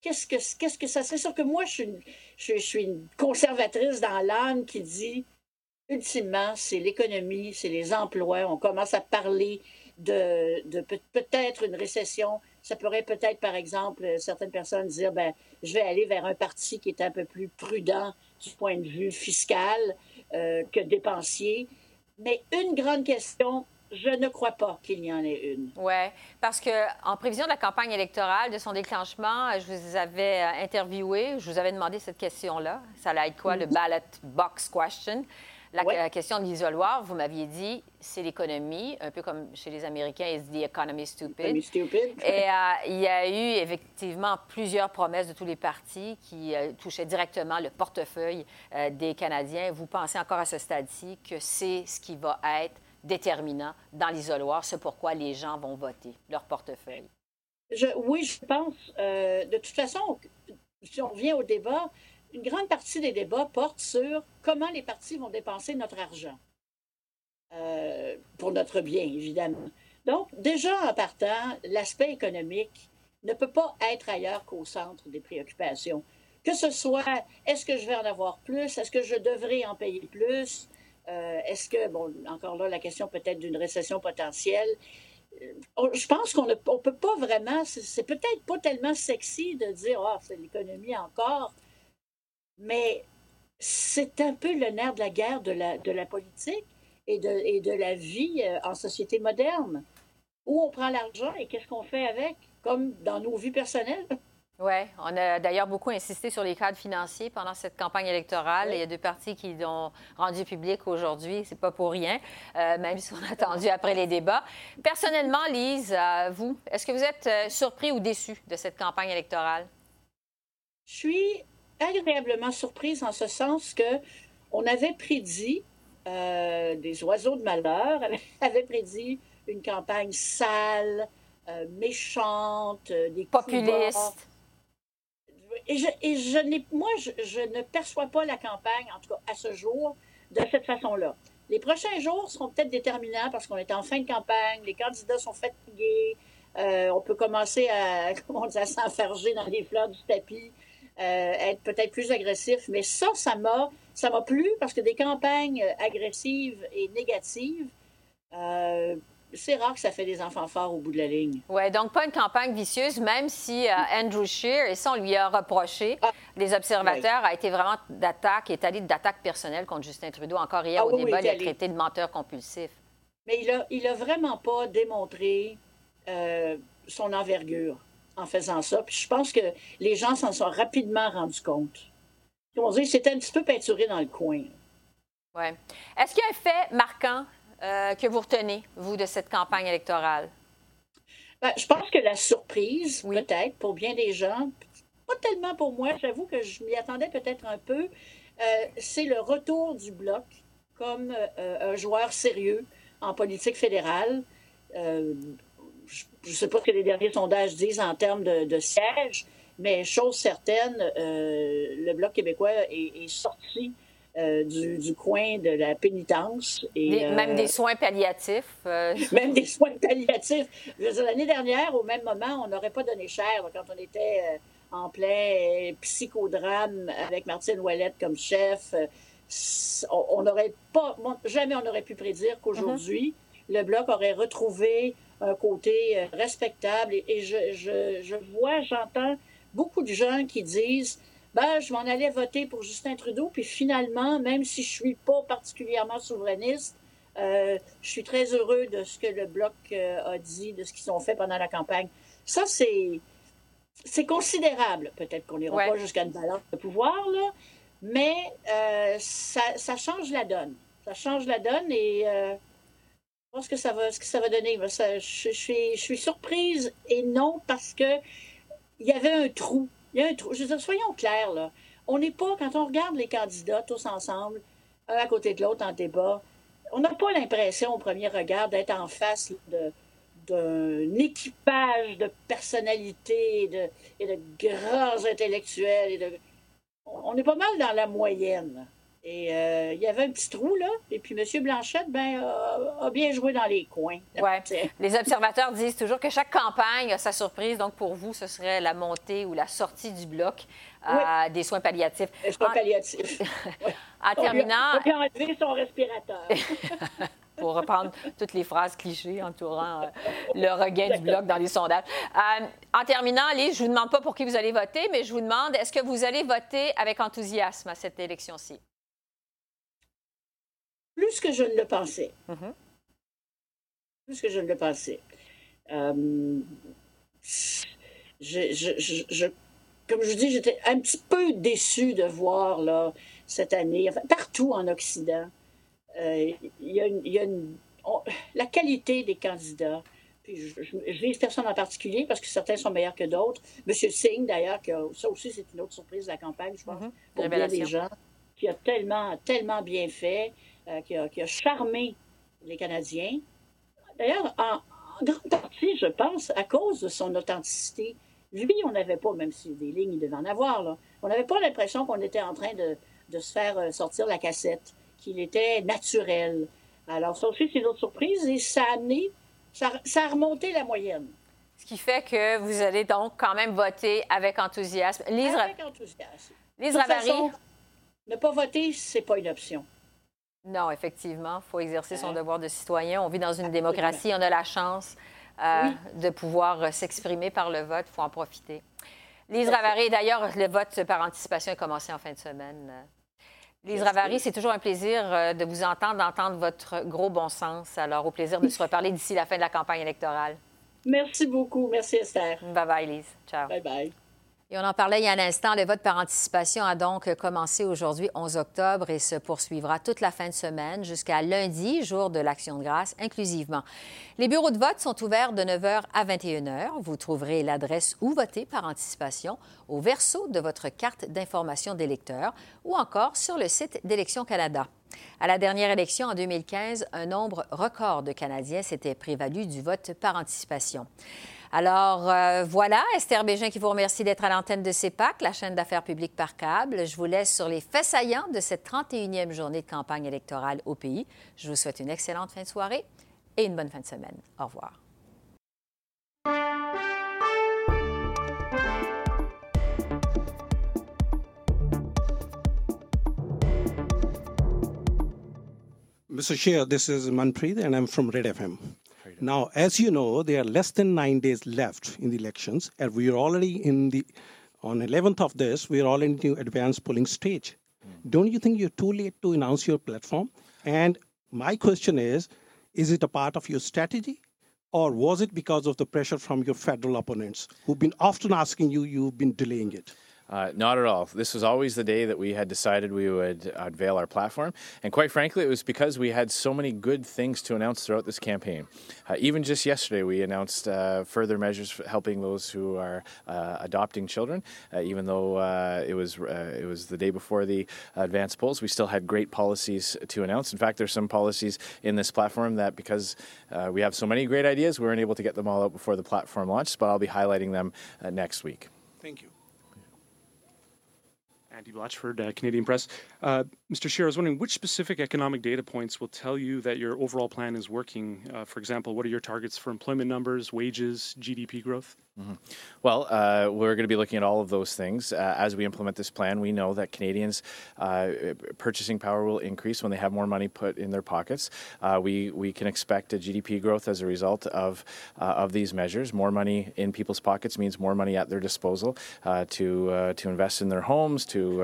qu'est-ce que, qu'est-ce que ça. C'est sûr que moi, je suis, une, je, suis une conservatrice dans l'âme qui dit ultimement, c'est l'économie, c'est les emplois. On commence à parler de, de peut-être une récession. Ça pourrait peut-être, par exemple, certaines personnes dire ben, je vais aller vers un parti qui est un peu plus prudent du point de vue fiscal euh, que dépensier. Mais une grande question, je ne crois pas qu'il y en ait une.
Oui, parce que en prévision de la campagne électorale, de son déclenchement, je vous avais euh, interviewé, je vous avais demandé cette question-là. Ça allait être quoi, le mhm. ballot box question? La, question de l'isoloir, vous m'aviez dit, c'est l'économie, un peu comme chez les Américains, ils disent « the economy stupid ».
stupid.
Et euh, il y a eu effectivement plusieurs promesses de tous les partis qui euh, touchaient directement le portefeuille euh, des Canadiens. Vous pensez encore à ce stade-ci que c'est ce qui va être déterminant dans l'isoloir, c'est pourquoi les gens vont voter, leur portefeuille?
oui, je pense. de toute façon, si on revient au débat, une grande partie des débats porte sur comment les partis vont dépenser notre argent. Euh, pour notre bien, évidemment. Donc, déjà en partant, l'aspect économique ne peut pas être ailleurs qu'au centre des préoccupations. Que ce soit, est-ce que je vais en avoir plus? Est-ce que je devrais en payer plus? Euh, est-ce que, bon, encore là, la question peut-être d'une récession potentielle. Euh, je pense qu'on ne peut pas vraiment, c'est peut-être pas tellement sexy de dire, ah, c'est l'économie encore mais c'est un peu le nerf de la guerre de la, de la politique et de, et de la vie euh, en société moderne. Où on prend l'argent et qu'est-ce qu'on fait avec, comme dans nos vies personnelles?
Oui, on a d'ailleurs beaucoup insisté sur les cadres financiers pendant cette campagne électorale. Il y a deux partis qui l'ont rendu public aujourd'hui. C'est pas pour rien, euh, même si on a attendu après les débats. Personnellement, Lise, euh, vous, est-ce que vous êtes surpris ou déçu de cette campagne électorale?
Je suis agréablement surprise en ce sens que on avait prédit euh, des oiseaux de malheur, avait prédit une campagne sale, euh, méchante, euh, des
populistes.
Et, je, et je moi, je, je, ne perçois pas la campagne, en tout cas à ce jour, de cette façon-là. Les prochains jours seront peut-être déterminants parce qu'on est en fin de campagne, les candidats sont fatigués, euh, on peut commencer à, comment à s'enferger dans les fleurs du tapis, être peut-être plus agressif. Mais ça, ça m'a, ça m'a plu parce que des campagnes agressives et négatives, euh, c'est rare que ça fait des enfants forts au bout de la ligne.
Oui, donc pas une campagne vicieuse, même si Andrew Scheer, et ça on lui a reproché, ah, les observateurs, a été vraiment d'attaque, est allé d'attaque personnelle contre Justin Trudeau. Encore hier ah au débat, il a traité de menteur compulsif.
Mais il a, il a vraiment pas démontré euh, son envergure en faisant ça. Puis je pense que les gens s'en sont rapidement rendus compte. Dit c'était un petit peu peinturé dans le coin.
Oui. Est-ce qu'il y a un fait marquant euh, que vous retenez, vous, de cette campagne électorale?
Ben, je pense que la surprise, peut-être, pour bien des gens, pas tellement pour moi, j'avoue que je m'y attendais peut-être un peu, euh, c'est le retour du Bloc comme un joueur sérieux en politique fédérale je ne sais pas ce que les derniers sondages disent en termes de, sièges, mais chose certaine, euh, le Bloc québécois est, sorti euh, du, coin de la pénitence.
Et, même des euh, soins palliatifs.
même des soins palliatifs. L'année dernière, au même moment, on n'aurait pas donné cher quand on était en plein psychodrame avec Martine Ouellette comme chef. On n'aurait pas, jamais on n'aurait pu prédire qu'aujourd'hui, mm-hmm. le Bloc aurait retrouvé un côté euh, respectable. Et, je, je, je, vois, j'entends beaucoup de gens qui disent ben, je m'en allais voter pour Justin Trudeau, puis finalement, même si je suis pas particulièrement souverainiste, euh, je suis très heureux de ce que le Bloc euh, a dit, de ce qu'ils ont fait pendant la campagne. Ça, c'est, c'est considérable. Peut-être qu'on n'ira pas jusqu'à une balance de pouvoir, là, mais euh, ça, ça, change la donne. Ça change la donne et ce que ça va, ce que ça va donner. je, suis, je suis surprise et non parce que il y avait un trou. Il y a un trou. Je veux dire, soyons clairs, là. On n'est pas, quand on regarde les candidats tous ensemble, un à côté de l'autre en débat, on n'a pas l'impression au premier regard d'être en face d'un équipage de personnalités et de, et grands intellectuels. On est pas mal dans la moyenne. Et euh, il y avait un petit trou, là. Et puis M. Blanchette, ben, a, bien joué dans les coins.
Ouais. Les observateurs disent toujours que chaque campagne a sa surprise. Donc, pour vous, ce serait la montée ou la sortie du bloc euh, des soins palliatifs.
Les soins palliatifs.
en terminant.
On peut enlever son respirateur.
pour reprendre toutes les phrases clichés entourant euh, le regain du bloc dans les sondages. en terminant, Lise, je ne vous demande pas pour qui vous allez voter, mais je vous demande, est-ce que vous allez voter avec enthousiasme à cette élection-ci?
Plus que je ne le pensais. Mm-hmm. Plus que je ne le pensais. Euh, je, comme je vous dis, j'étais un petit peu déçue de voir là, cette année, enfin, partout en Occident, euh, il y a, une, la qualité des candidats. Puis je, vise personne en particulier parce que certains sont meilleurs que d'autres. Monsieur Singh, d'ailleurs, ça aussi, c'est une autre surprise de la campagne, je pense, mm-hmm. pour bien des gens, qui a tellement, tellement bien fait. Euh, qui, a, charmé les Canadiens. D'ailleurs, en, grande partie, je pense, à cause de son authenticité. Lui, on n'avait pas, même si des lignes, il devait en avoir, là, on n'avait pas l'impression qu'on était en train de, se faire euh, sortir la cassette, qu'il était naturel. Alors, ça aussi, c'est une autre surprise et ça a amené, ça, a remonté la moyenne.
Ce qui fait que vous allez donc quand même voter avec enthousiasme.
Lise avec enthousiasme.
Lise Ravary.
ne pas voter, c'est pas une option.
Non, effectivement, il faut exercer son devoir de citoyen. On vit dans une démocratie, on a la chance euh, de pouvoir euh, s'exprimer par le vote, il faut en profiter. Lise Ravary, d'ailleurs, le vote par anticipation a commencé en fin de semaine. Lise Ravary, c'est toujours un plaisir euh, de vous entendre, d'entendre votre gros bon sens. Alors, au plaisir de se reparler d'ici la fin de la campagne électorale.
Merci beaucoup. Merci, Esther.
Bye bye, Lise. Ciao.
Bye bye.
Et on en parlait il y a un instant, le vote par anticipation a donc commencé aujourd'hui, 11 octobre, et se poursuivra toute la fin de semaine jusqu'à lundi, jour de l'Action de grâce, inclusivement. Les bureaux de vote sont ouverts de 9h à 21h. Vous trouverez l'adresse où voter par anticipation au verso de votre carte d'information d'électeur ou encore sur le site d'Élections Canada. À la dernière élection en 2015, un nombre record de Canadiens s'était prévalu du vote par anticipation. Alors euh, voilà, Esther Bégin qui vous remercie d'être à l'antenne de CEPAC, la chaîne d'affaires publiques par câble. Je vous laisse sur les faits saillants de cette 31e journée de campagne électorale au pays. Je vous souhaite une excellente fin de soirée et une bonne fin de semaine. Au revoir.
Mr. Chair, this is Manpreet, and I'm from Red FM. Now, as you know, there are less than nine days left in the elections, and we are already in the on 11th of this. We are already in the advanced polling stage. Don't you think you're too late to announce your platform? And my question is, is it a part of your strategy, or was it because of the pressure from your federal opponents who've been often asking you, you've been delaying it?
Uh, not at all. This was always the day that we had decided we would unveil our platform. And quite frankly, it was because we had so many good things to announce throughout this campaign. Uh, even just yesterday, we announced uh, further measures for helping those who are uh, adopting children. Uh, even though uh, it was it was the day before the advance polls, we still had great policies to announce. In fact, there's some policies in this platform that because we have so many great ideas, we weren't able to get them all out before the platform launched. But I'll be highlighting them next week.
Thank you.
Andy Blatchford, uh, Canadian Press. Uh, Mr. Scheer, I was wondering which specific economic data points will tell you that your overall plan is working? Uh, for example, what are your targets for employment numbers, wages, GDP growth?
Mm-hmm. Well, uh, we're going to be looking at all of those things uh, as we implement this plan. We know that Canadians' uh, purchasing power will increase when they have more money put in their pockets. Uh, we we can expect a GDP growth as a result of uh, of these measures. More money in people's pockets means more money at their disposal uh, to to invest in their homes, to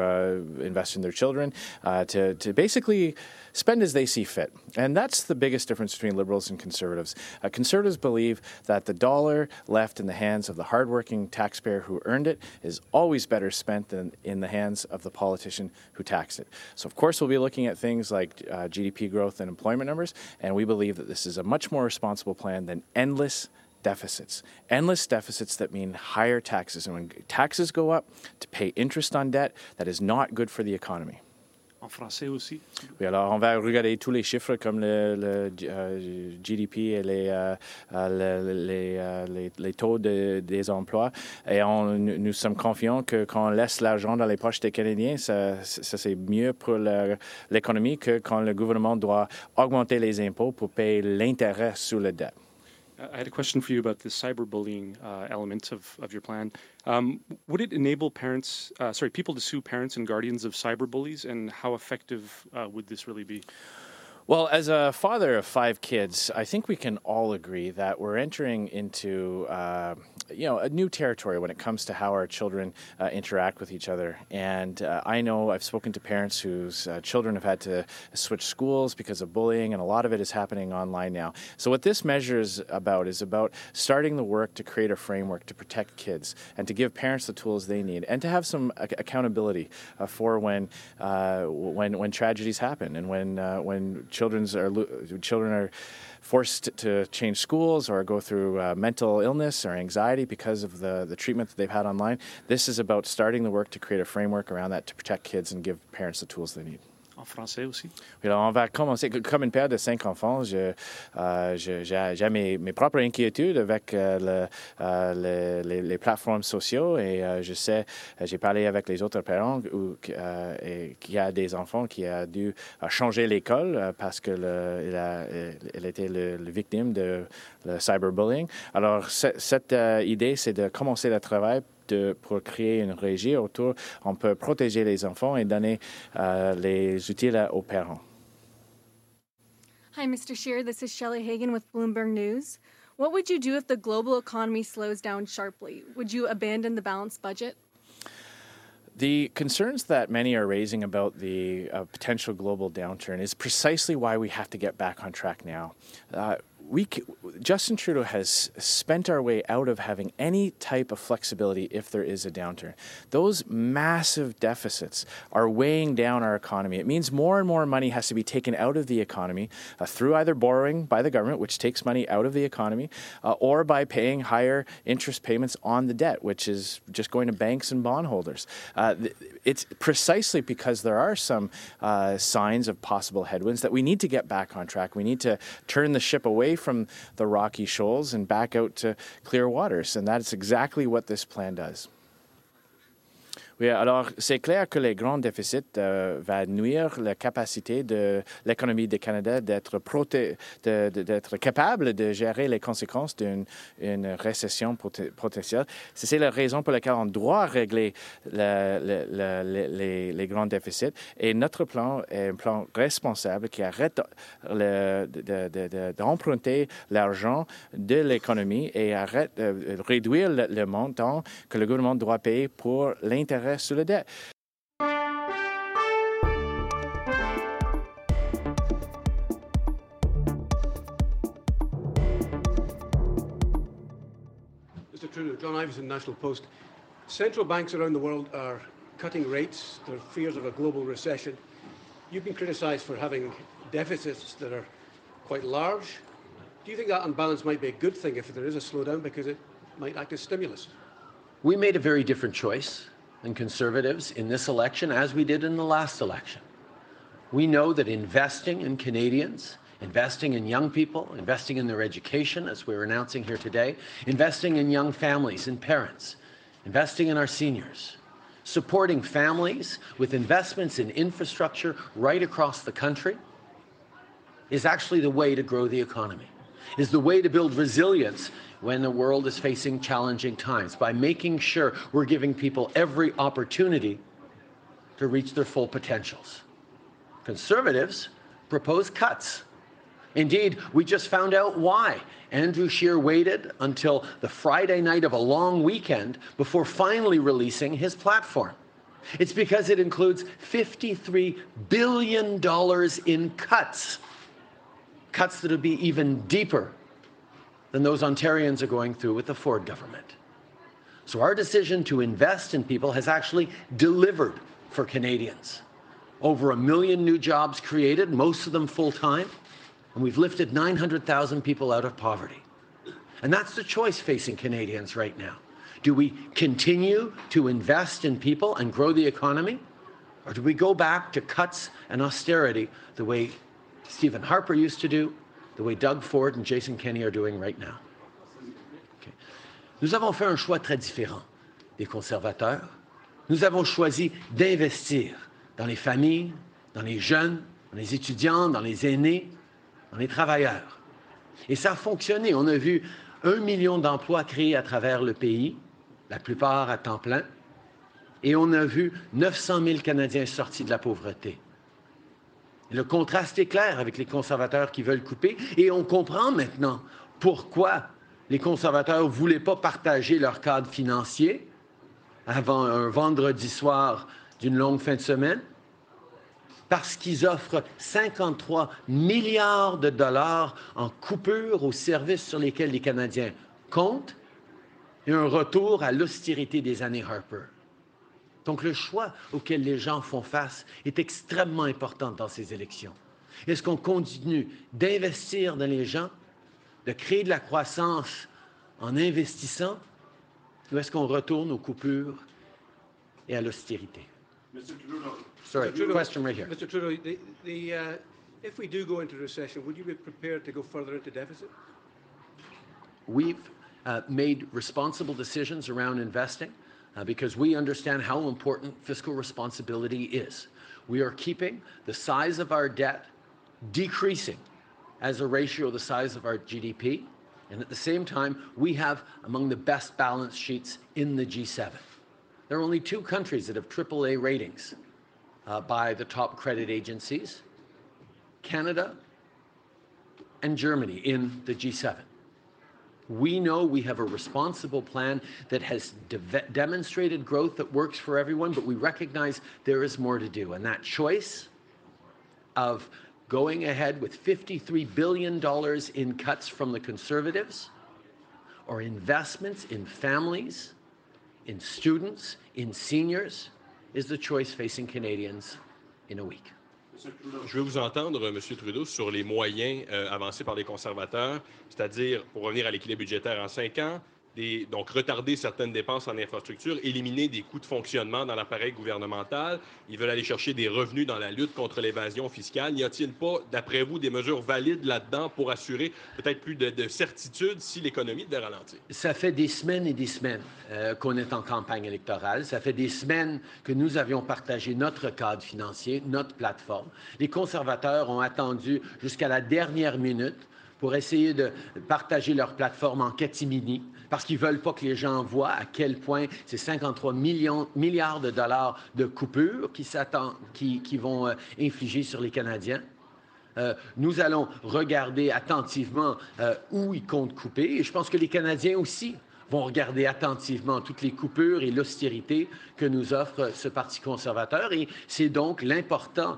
invest in their children, to to basically spend as they see fit. And that's the biggest difference between liberals and conservatives. Conservatives believe that the dollar left in the hands of the hardworking taxpayer who earned it is always better spent than in the hands of the politician who taxed it. So, of course, we'll be looking at things like uh, GDP growth and employment numbers, and we believe that this is a much more responsible plan than endless deficits. Endless deficits that mean higher taxes. And when taxes go up to pay interest on debt, that is not good for the economy.
En français aussi.
Oui, alors on va regarder tous les chiffres comme le, le euh, GDP et les, euh, euh, les, les, taux de, des emplois. Et on, nous sommes confiants que quand on laisse l'argent dans les poches des Canadiens, ça, ça c'est mieux pour l'économie que quand le gouvernement doit augmenter les impôts pour payer l'intérêt sur la dette.
I had a question for you about the cyberbullying uh, element of, of your plan. Um, would it enable parents, uh, sorry, people to sue parents and guardians of cyberbullies, and how effective uh, would this really be?
Well, as a father of five kids, I think we can all agree that we're entering into uh, you know a new territory when it comes to how our children uh, interact with each other. And uh, I know I've spoken to parents whose uh, children have had to switch schools because of bullying, and a lot of it is happening online now. So what this measure is about is about starting the work to create a framework to protect kids and to give parents the tools they need, and to have some accountability uh, for when uh, when when tragedies happen and when when children's are children are forced to change schools or go through uh, mental illness or anxiety because of the, the treatment that they've had online. This is about starting the work to create a framework around that to protect kids and give parents the tools they need.
En français aussi?
Oui, alors on va commencer. Comme une père de cinq enfants, j'ai euh, mes, mes, propres inquiétudes avec euh, euh, les, plateformes sociaux et je sais, j'ai parlé avec les autres parents où, et, qui a des enfants qui a dû changer l'école parce que elle était le, victime de cyberbullying. Alors, cette idée, c'est de commencer le travail de, pour créer une régie autour, on peut protéger les enfants et donner euh, les outils aux parents.
Hi, Mr. Shear. This is Shelley Hagan with Bloomberg News. What would you do if the global economy slows down sharply? Would you abandon the balanced budget?
The concerns that many are raising about the uh, potential global downturn is precisely why we have to get back on track now. Uh, we Justin Trudeau has spent our way out of having any type of flexibility if there is a downturn. Those massive deficits are weighing down our economy. It means more and more money has to be taken out of the economy uh, through either borrowing by the government, which takes money out of the economy, uh, or by paying higher interest payments on the debt, which is just going to banks and bondholders. Uh, it's precisely because there are some uh, signs of possible headwinds that we need to get back on track. We need to turn the ship away from the rocky shoals and back out to clear waters. And that's exactly what this plan does. Oui, alors c'est clair que les grands déficits euh, vont nuire la capacité de l'économie du Canada d'être capable de gérer les conséquences d'une récession potentielle. C'est la raison pour laquelle on doit régler les, grands déficits. Et notre plan est un plan responsable qui arrête d'emprunter l'argent de l'économie et arrête de réduire le, le montant que le gouvernement doit payer pour l'intérêt reste sur le debt.
Mr. Trudeau, John Iverson, National Post. Central banks around the world are cutting rates. There are fears of a global recession. You've been criticised for having deficits that are quite large. Do you think that, on balance, might be a good thing if there is a slowdown because it might act as stimulus?
We made a very different choice and conservatives in this election as we did in the last election. We know that investing in Canadians, investing in young people, investing in their education, as we're announcing here today, investing in young families and parents, investing in our seniors, supporting families with investments in infrastructure right across the country is actually the way to grow the economy, is the way to build resilience when the world is facing challenging times by making sure we're giving people every opportunity to reach their full potentials. Conservatives propose cuts. Indeed, we just found out why. Andrew Scheer waited until the Friday night of a long weekend before finally releasing his platform. It's because it includes $53 billion in cuts, cuts that will be even deeper than those Ontarians are going through with the Ford government. So our decision to invest in people has actually delivered for Canadians. Over a million new jobs created, most of them full time, and we've lifted 900,000 people out of poverty. And that's the choice facing Canadians right now. Do we continue to invest in people and grow the economy? Or do we go back to cuts and austerity the way Stephen Harper used to do the way Doug Ford and Jason Kenney are doing right now. Nous avons fait un choix très différent des conservateurs. Nous avons choisi d'investir dans les familles, dans les jeunes, dans les étudiants, dans les aînés, dans les travailleurs. Et ça a fonctionné. On a vu un million d'emplois créés à travers le pays, la plupart à temps plein, et on a vu 900 000 Canadiens sortis de la pauvreté. Le contraste est clair avec les conservateurs qui veulent couper et on comprend maintenant pourquoi les conservateurs ne voulaient pas partager leur cadre financier avant un vendredi soir d'une longue fin de semaine parce qu'ils offrent 53 milliards de dollars en coupure aux services sur lesquels les Canadiens comptent et un retour à l'austérité des années Harper. Donc le choix auquel les gens font face est extrêmement important dans ces élections. Est-ce qu'on continue d'investir dans les gens, de créer de la croissance en investissant, ou est-ce qu'on retourne aux coupures et à l'austérité?
Mr. Trudeau.
Sorry,
Mr. Trudeau,
question right here.
Mr. Trudeau, the, the, uh, if we do go into recession, would you be prepared to go further into deficit?
We've uh, made responsible decisions around investing. Uh, because we understand how important fiscal responsibility is. We are keeping the size of our debt decreasing as a ratio of the size of our GDP. And at the same time, we have among the best balance sheets in the G7. There are only two countries that have AAA ratings uh, by the top credit agencies Canada and Germany in the G7. We know we have a responsible plan that has de demonstrated growth that works for everyone, but we recognize there is more to do. And that choice of going ahead with $53 billion in cuts from the Conservatives or investments in families, in students, in seniors, is the choice facing Canadians in a week.
Je veux vous entendre, M. Trudeau, sur les moyens euh, avancés par les conservateurs, c'est-à-dire pour revenir à l'équilibre budgétaire en cinq ans, donc retarder certaines dépenses en infrastructure, éliminer des coûts de fonctionnement dans l'appareil gouvernemental. Ils veulent aller chercher des revenus dans la lutte contre l'évasion fiscale. N'y a-t-il pas, d'après vous, des mesures valides là-dedans pour assurer peut-être plus de, certitude si l'économie devait ralentir?
Ça fait des semaines et des semaines euh, qu'on est en campagne électorale. Ça fait des semaines que nous avions partagé notre cadre financier, notre plateforme. Les conservateurs ont attendu jusqu'à la dernière minute pour essayer de partager leur plateforme en catimini parce qu'ils ne veulent pas que les gens voient à quel point ces 53 millions, milliards de dollars de coupures qui, vont euh, infliger sur les Canadiens. Euh, nous allons regarder attentivement euh, où ils comptent couper et je pense que les Canadiens aussi vont regarder attentivement toutes les coupures et l'austérité que nous offre ce Parti conservateur et c'est donc l'important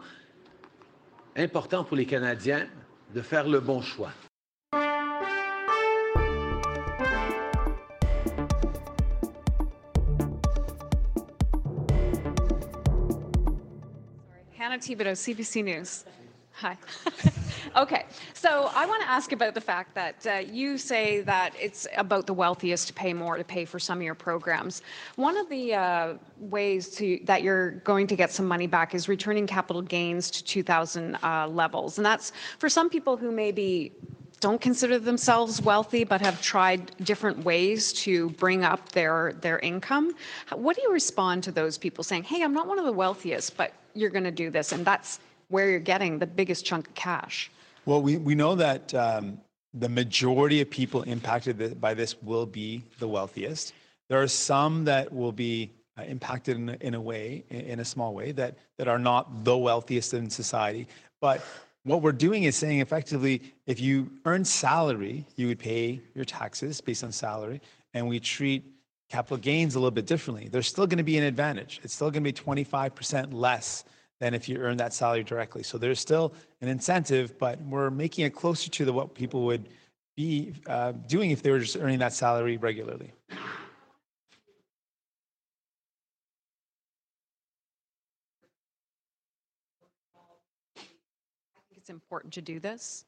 important pour les Canadiens de faire le bon choix.
Anna Thibodeau, CBC News. Hi. okay, so I want to ask about the fact that uh, you say that it's about the wealthiest to pay more to pay for some of your programs. One of the uh, ways to, that you're going to get some money back is returning capital gains to 2000 uh, levels, and that's for some people who maybe don't consider themselves wealthy but have tried different ways to bring up their their income. What do you respond to those people saying, "Hey, I'm not one of the wealthiest, but you're going to do this," and that's where you're getting the biggest chunk of cash?
Well, we we know that. Um, the majority of people impacted by this will be the wealthiest. There are some that will be uh, impacted in a, in a way, in a small way, that that are not the wealthiest in society. But what we're doing is saying effectively, if you earn salary, you would pay your taxes based on salary, and we treat capital gains a little bit differently. There's still going to be an advantage. It's still going to be 25% less than if you earn that salary directly. So there's still an incentive, but we're making it closer to the, what people would be uh, doing if they were just earning that salary regularly.
I think it's important to do this?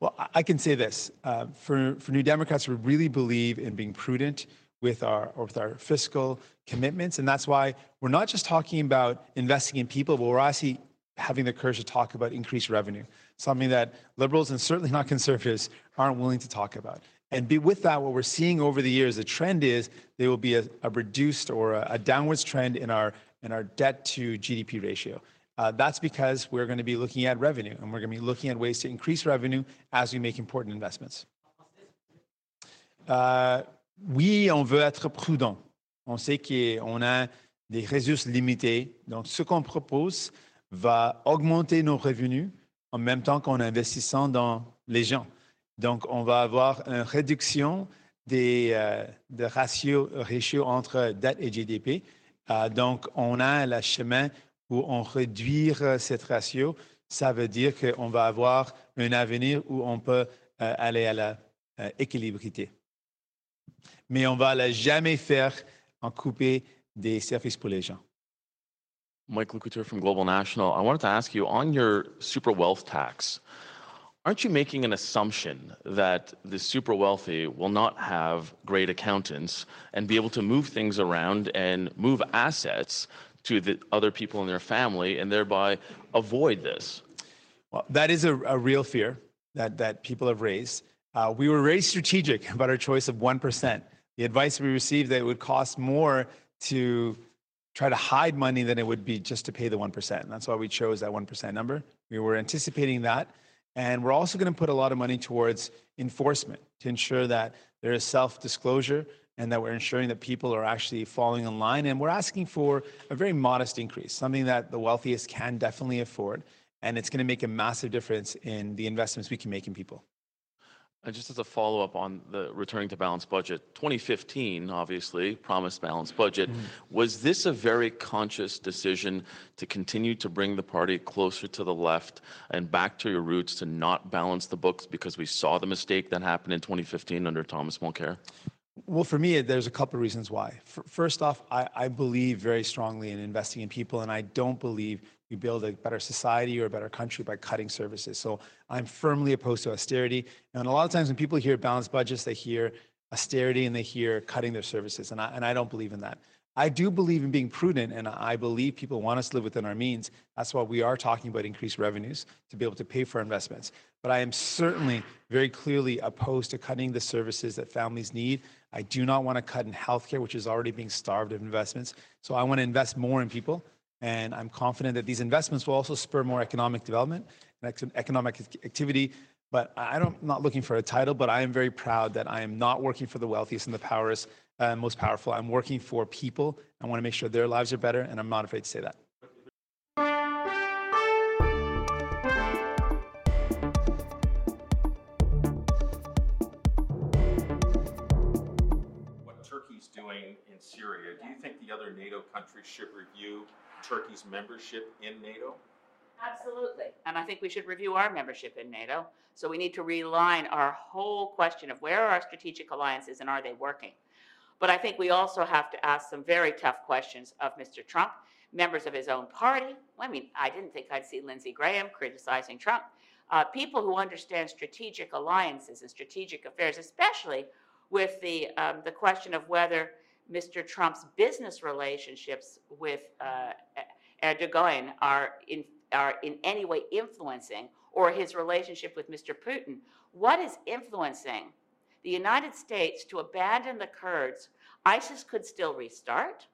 Well, I can say this. Uh, for, for New Democrats, we really believe in being prudent with our, with our fiscal commitments. And that's why we're not just talking about investing in people, but we're actually having the courage to talk about increased revenue, something that liberals and certainly not conservatives aren't willing to talk about. And be, with that, what we're seeing over the years, the trend is there will be a, a reduced or a, a downwards trend in our, in our debt to GDP ratio. Uh, that's because we're going to be looking at revenue and we're going to be looking at ways to increase revenue as we make important investments. Uh, oui, on veut être prudent. On sait qu'on a des ressources limitées. Donc, ce qu'on propose va augmenter nos revenus en même temps qu'en investissant dans les gens. Donc, on va avoir une réduction des, euh, ratios, entre dette et GDP. Euh, donc, on a le chemin où on réduire euh, cette ratio, ça veut dire qu'on va avoir un avenir où on peut aller à l'équilibrité. Mais on va la jamais faire en couper des services pour les gens.
Michael Couture from Global National. I wanted to ask you on your super wealth tax, aren't you making an assumption that the super wealthy will not have great accountants and be able to move things around and move assets to the other people in their family and thereby avoid this?
Well, that is a, a real fear that, that people have raised. Uh, we were very strategic about our choice of 1%. The advice we received that it would cost more to try to hide money than it would be just to pay the 1%. And that's why we chose that 1% number. We were anticipating that. And we're also going to put a lot of money towards enforcement to ensure that there is self disclosure and that we're ensuring that people are actually falling in line. And we're asking for a very modest increase, something that the wealthiest can definitely afford. And it's going to make a massive difference in the investments we can make in people.
And just as a follow up on the returning to balanced budget, 2015, obviously, promised balanced budget. Mm-hmm. Was this a very conscious decision to continue to bring the party closer to the left and back to your roots to not balance the books because we saw the mistake that happened in 2015 under Thomas Mulcair?
Well, for me, there's a couple of reasons why. First off, I, I, believe very strongly in investing in people, and I don't believe we build a better society or a better country by cutting services. So I'm firmly opposed to austerity. And a lot of times when people hear balanced budgets, they hear austerity and they hear cutting their services. And I, and I don't believe in that. I do believe in being prudent, and I believe people want us to live within our means. That's why we are talking about increased revenues to be able to pay for investments. But I am certainly very clearly opposed to cutting the services that families need. I do not want to cut in healthcare, which is already being starved of investments. So I want to invest more in people. And I'm confident that these investments will also spur more economic development and economic activity. But I don't, I'm not looking for a title, but I am very proud that I am not working for the wealthiest and the powerless, uh, most powerful. I'm working for people. I want to make sure their lives are better, and I'm not afraid to say that.
What Turkey's doing in Syria, do you think the other NATO countries should review Turkey's membership in NATO?
Absolutely. And I think we should review our membership in NATO. So we need to realign our whole question of where are our strategic alliances and are they working? But I think we also have to ask some very tough questions of Mr. Trump, members of his own party. I mean, I didn't think I'd see Lindsey Graham criticizing Trump. Uh, people who understand strategic alliances and strategic affairs, especially with the, um, the question of whether Mr. Trump's business relationships with uh, Erdogan are in, are in any way influencing, or his relationship with Mr. Putin. What is influencing the United States to abandon the Kurds? ISIS could still restart.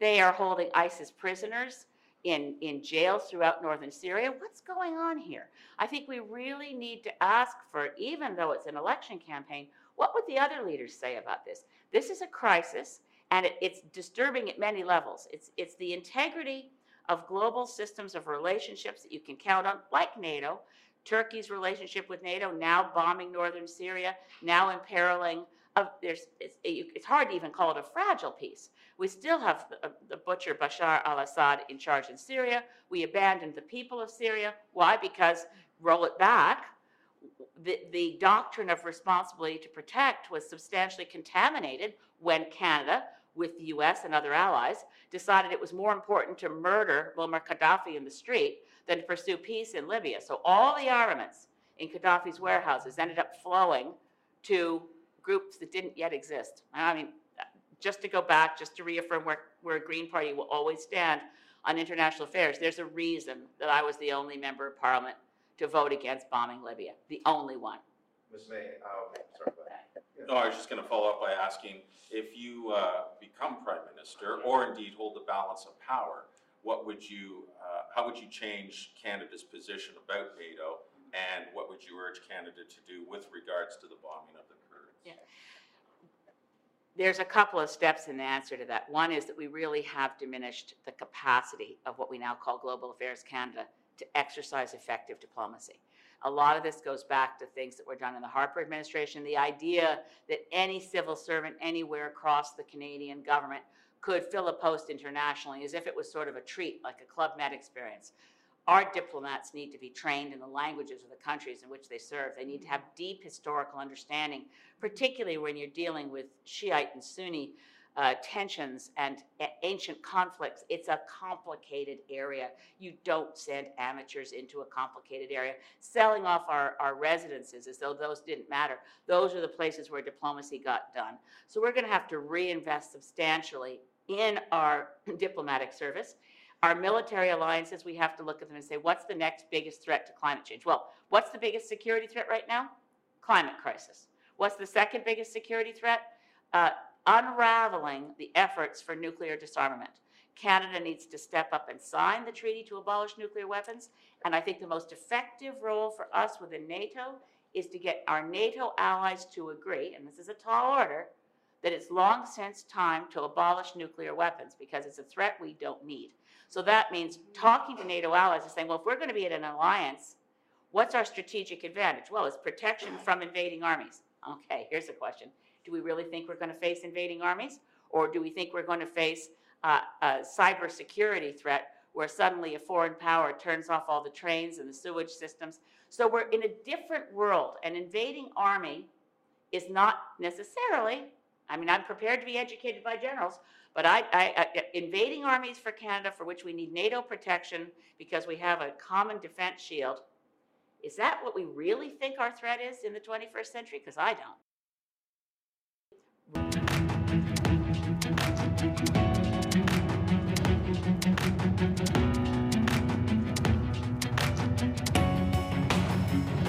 They are holding ISIS prisoners in, in jails throughout northern Syria. What's going on here? I think we really need to ask for, even though it's an election campaign, what would the other leaders say about this? This is a crisis, and it, it's disturbing at many levels. It's, it's the integrity of global systems of relationships that you can count on, like NATO, Turkey's relationship with NATO, now bombing northern Syria, now imperiling. There's, it's, it's hard to even call it a fragile peace. We still have the, uh, the butcher Bashar al Assad in charge in Syria. We abandoned the people of Syria. Why? Because, roll it back, the, the doctrine of responsibility to protect was substantially contaminated when Canada, with the US and other allies, decided it was more important to murder Muammar Gaddafi in the street than to pursue peace in Libya. So all the armaments in Gaddafi's warehouses ended up flowing to groups that didn't yet exist. I mean, just to go back, just to reaffirm where, where a Green Party will always stand on international affairs, there's a reason that I was the only member of parliament to vote against bombing Libya, the only one.
Ms. May, uh, sorry No, I was just going to follow up by asking if you uh, become prime minister or indeed hold the balance of power, what would you, uh, how would you change Canada's position about NATO, and what would you urge Canada to do with regards to the bombing of the Kurds?
Yeah. There's a couple of steps in the answer to that. One is that we really have diminished the capacity of what we now call Global Affairs Canada to exercise effective diplomacy. A lot of this goes back to things that were done in the Harper administration. The idea that any civil servant anywhere across the Canadian government could fill a post internationally as if it was sort of a treat, like a Club Med experience. Our diplomats need to be trained in the languages of the countries in which they serve. They need to have deep historical understanding, particularly when you're dealing with Shiite and Sunni uh, tensions and ancient conflicts. It's a complicated area. You don't send amateurs into a complicated area. Selling off our, our residences as though those didn't matter. Those are the places where diplomacy got done. So we're going to have to reinvest substantially in our diplomatic service. Our military alliances, we have to look at them and say, what's the next biggest threat to climate change? Well, what's the biggest security threat right now? Climate crisis. What's the second biggest security threat? Uh, unraveling the efforts for nuclear disarmament. Canada needs to step up and sign the treaty to abolish nuclear weapons. And I think the most effective role for us within NATO is to get our NATO allies to agree, and this is a tall order, that it's long since time to abolish nuclear weapons because it's a threat we don't need. So that means talking to NATO allies and saying, well, if we're going to be in an alliance, What's our strategic advantage? Well, it's protection from invading armies. Okay, here's a question. Do we really think we're going to face invading armies? Or do we think we're going to face uh, a cybersecurity threat where suddenly a foreign power turns off all the trains and the sewage systems? So we're in a different world. An invading army is not necessarily, I mean, I'm prepared to be educated by generals, but I, I, I, invading armies for Canada, for which we need NATO protection because we have a common defense shield, is that what we really think our threat is in the 21st century? Because I don't.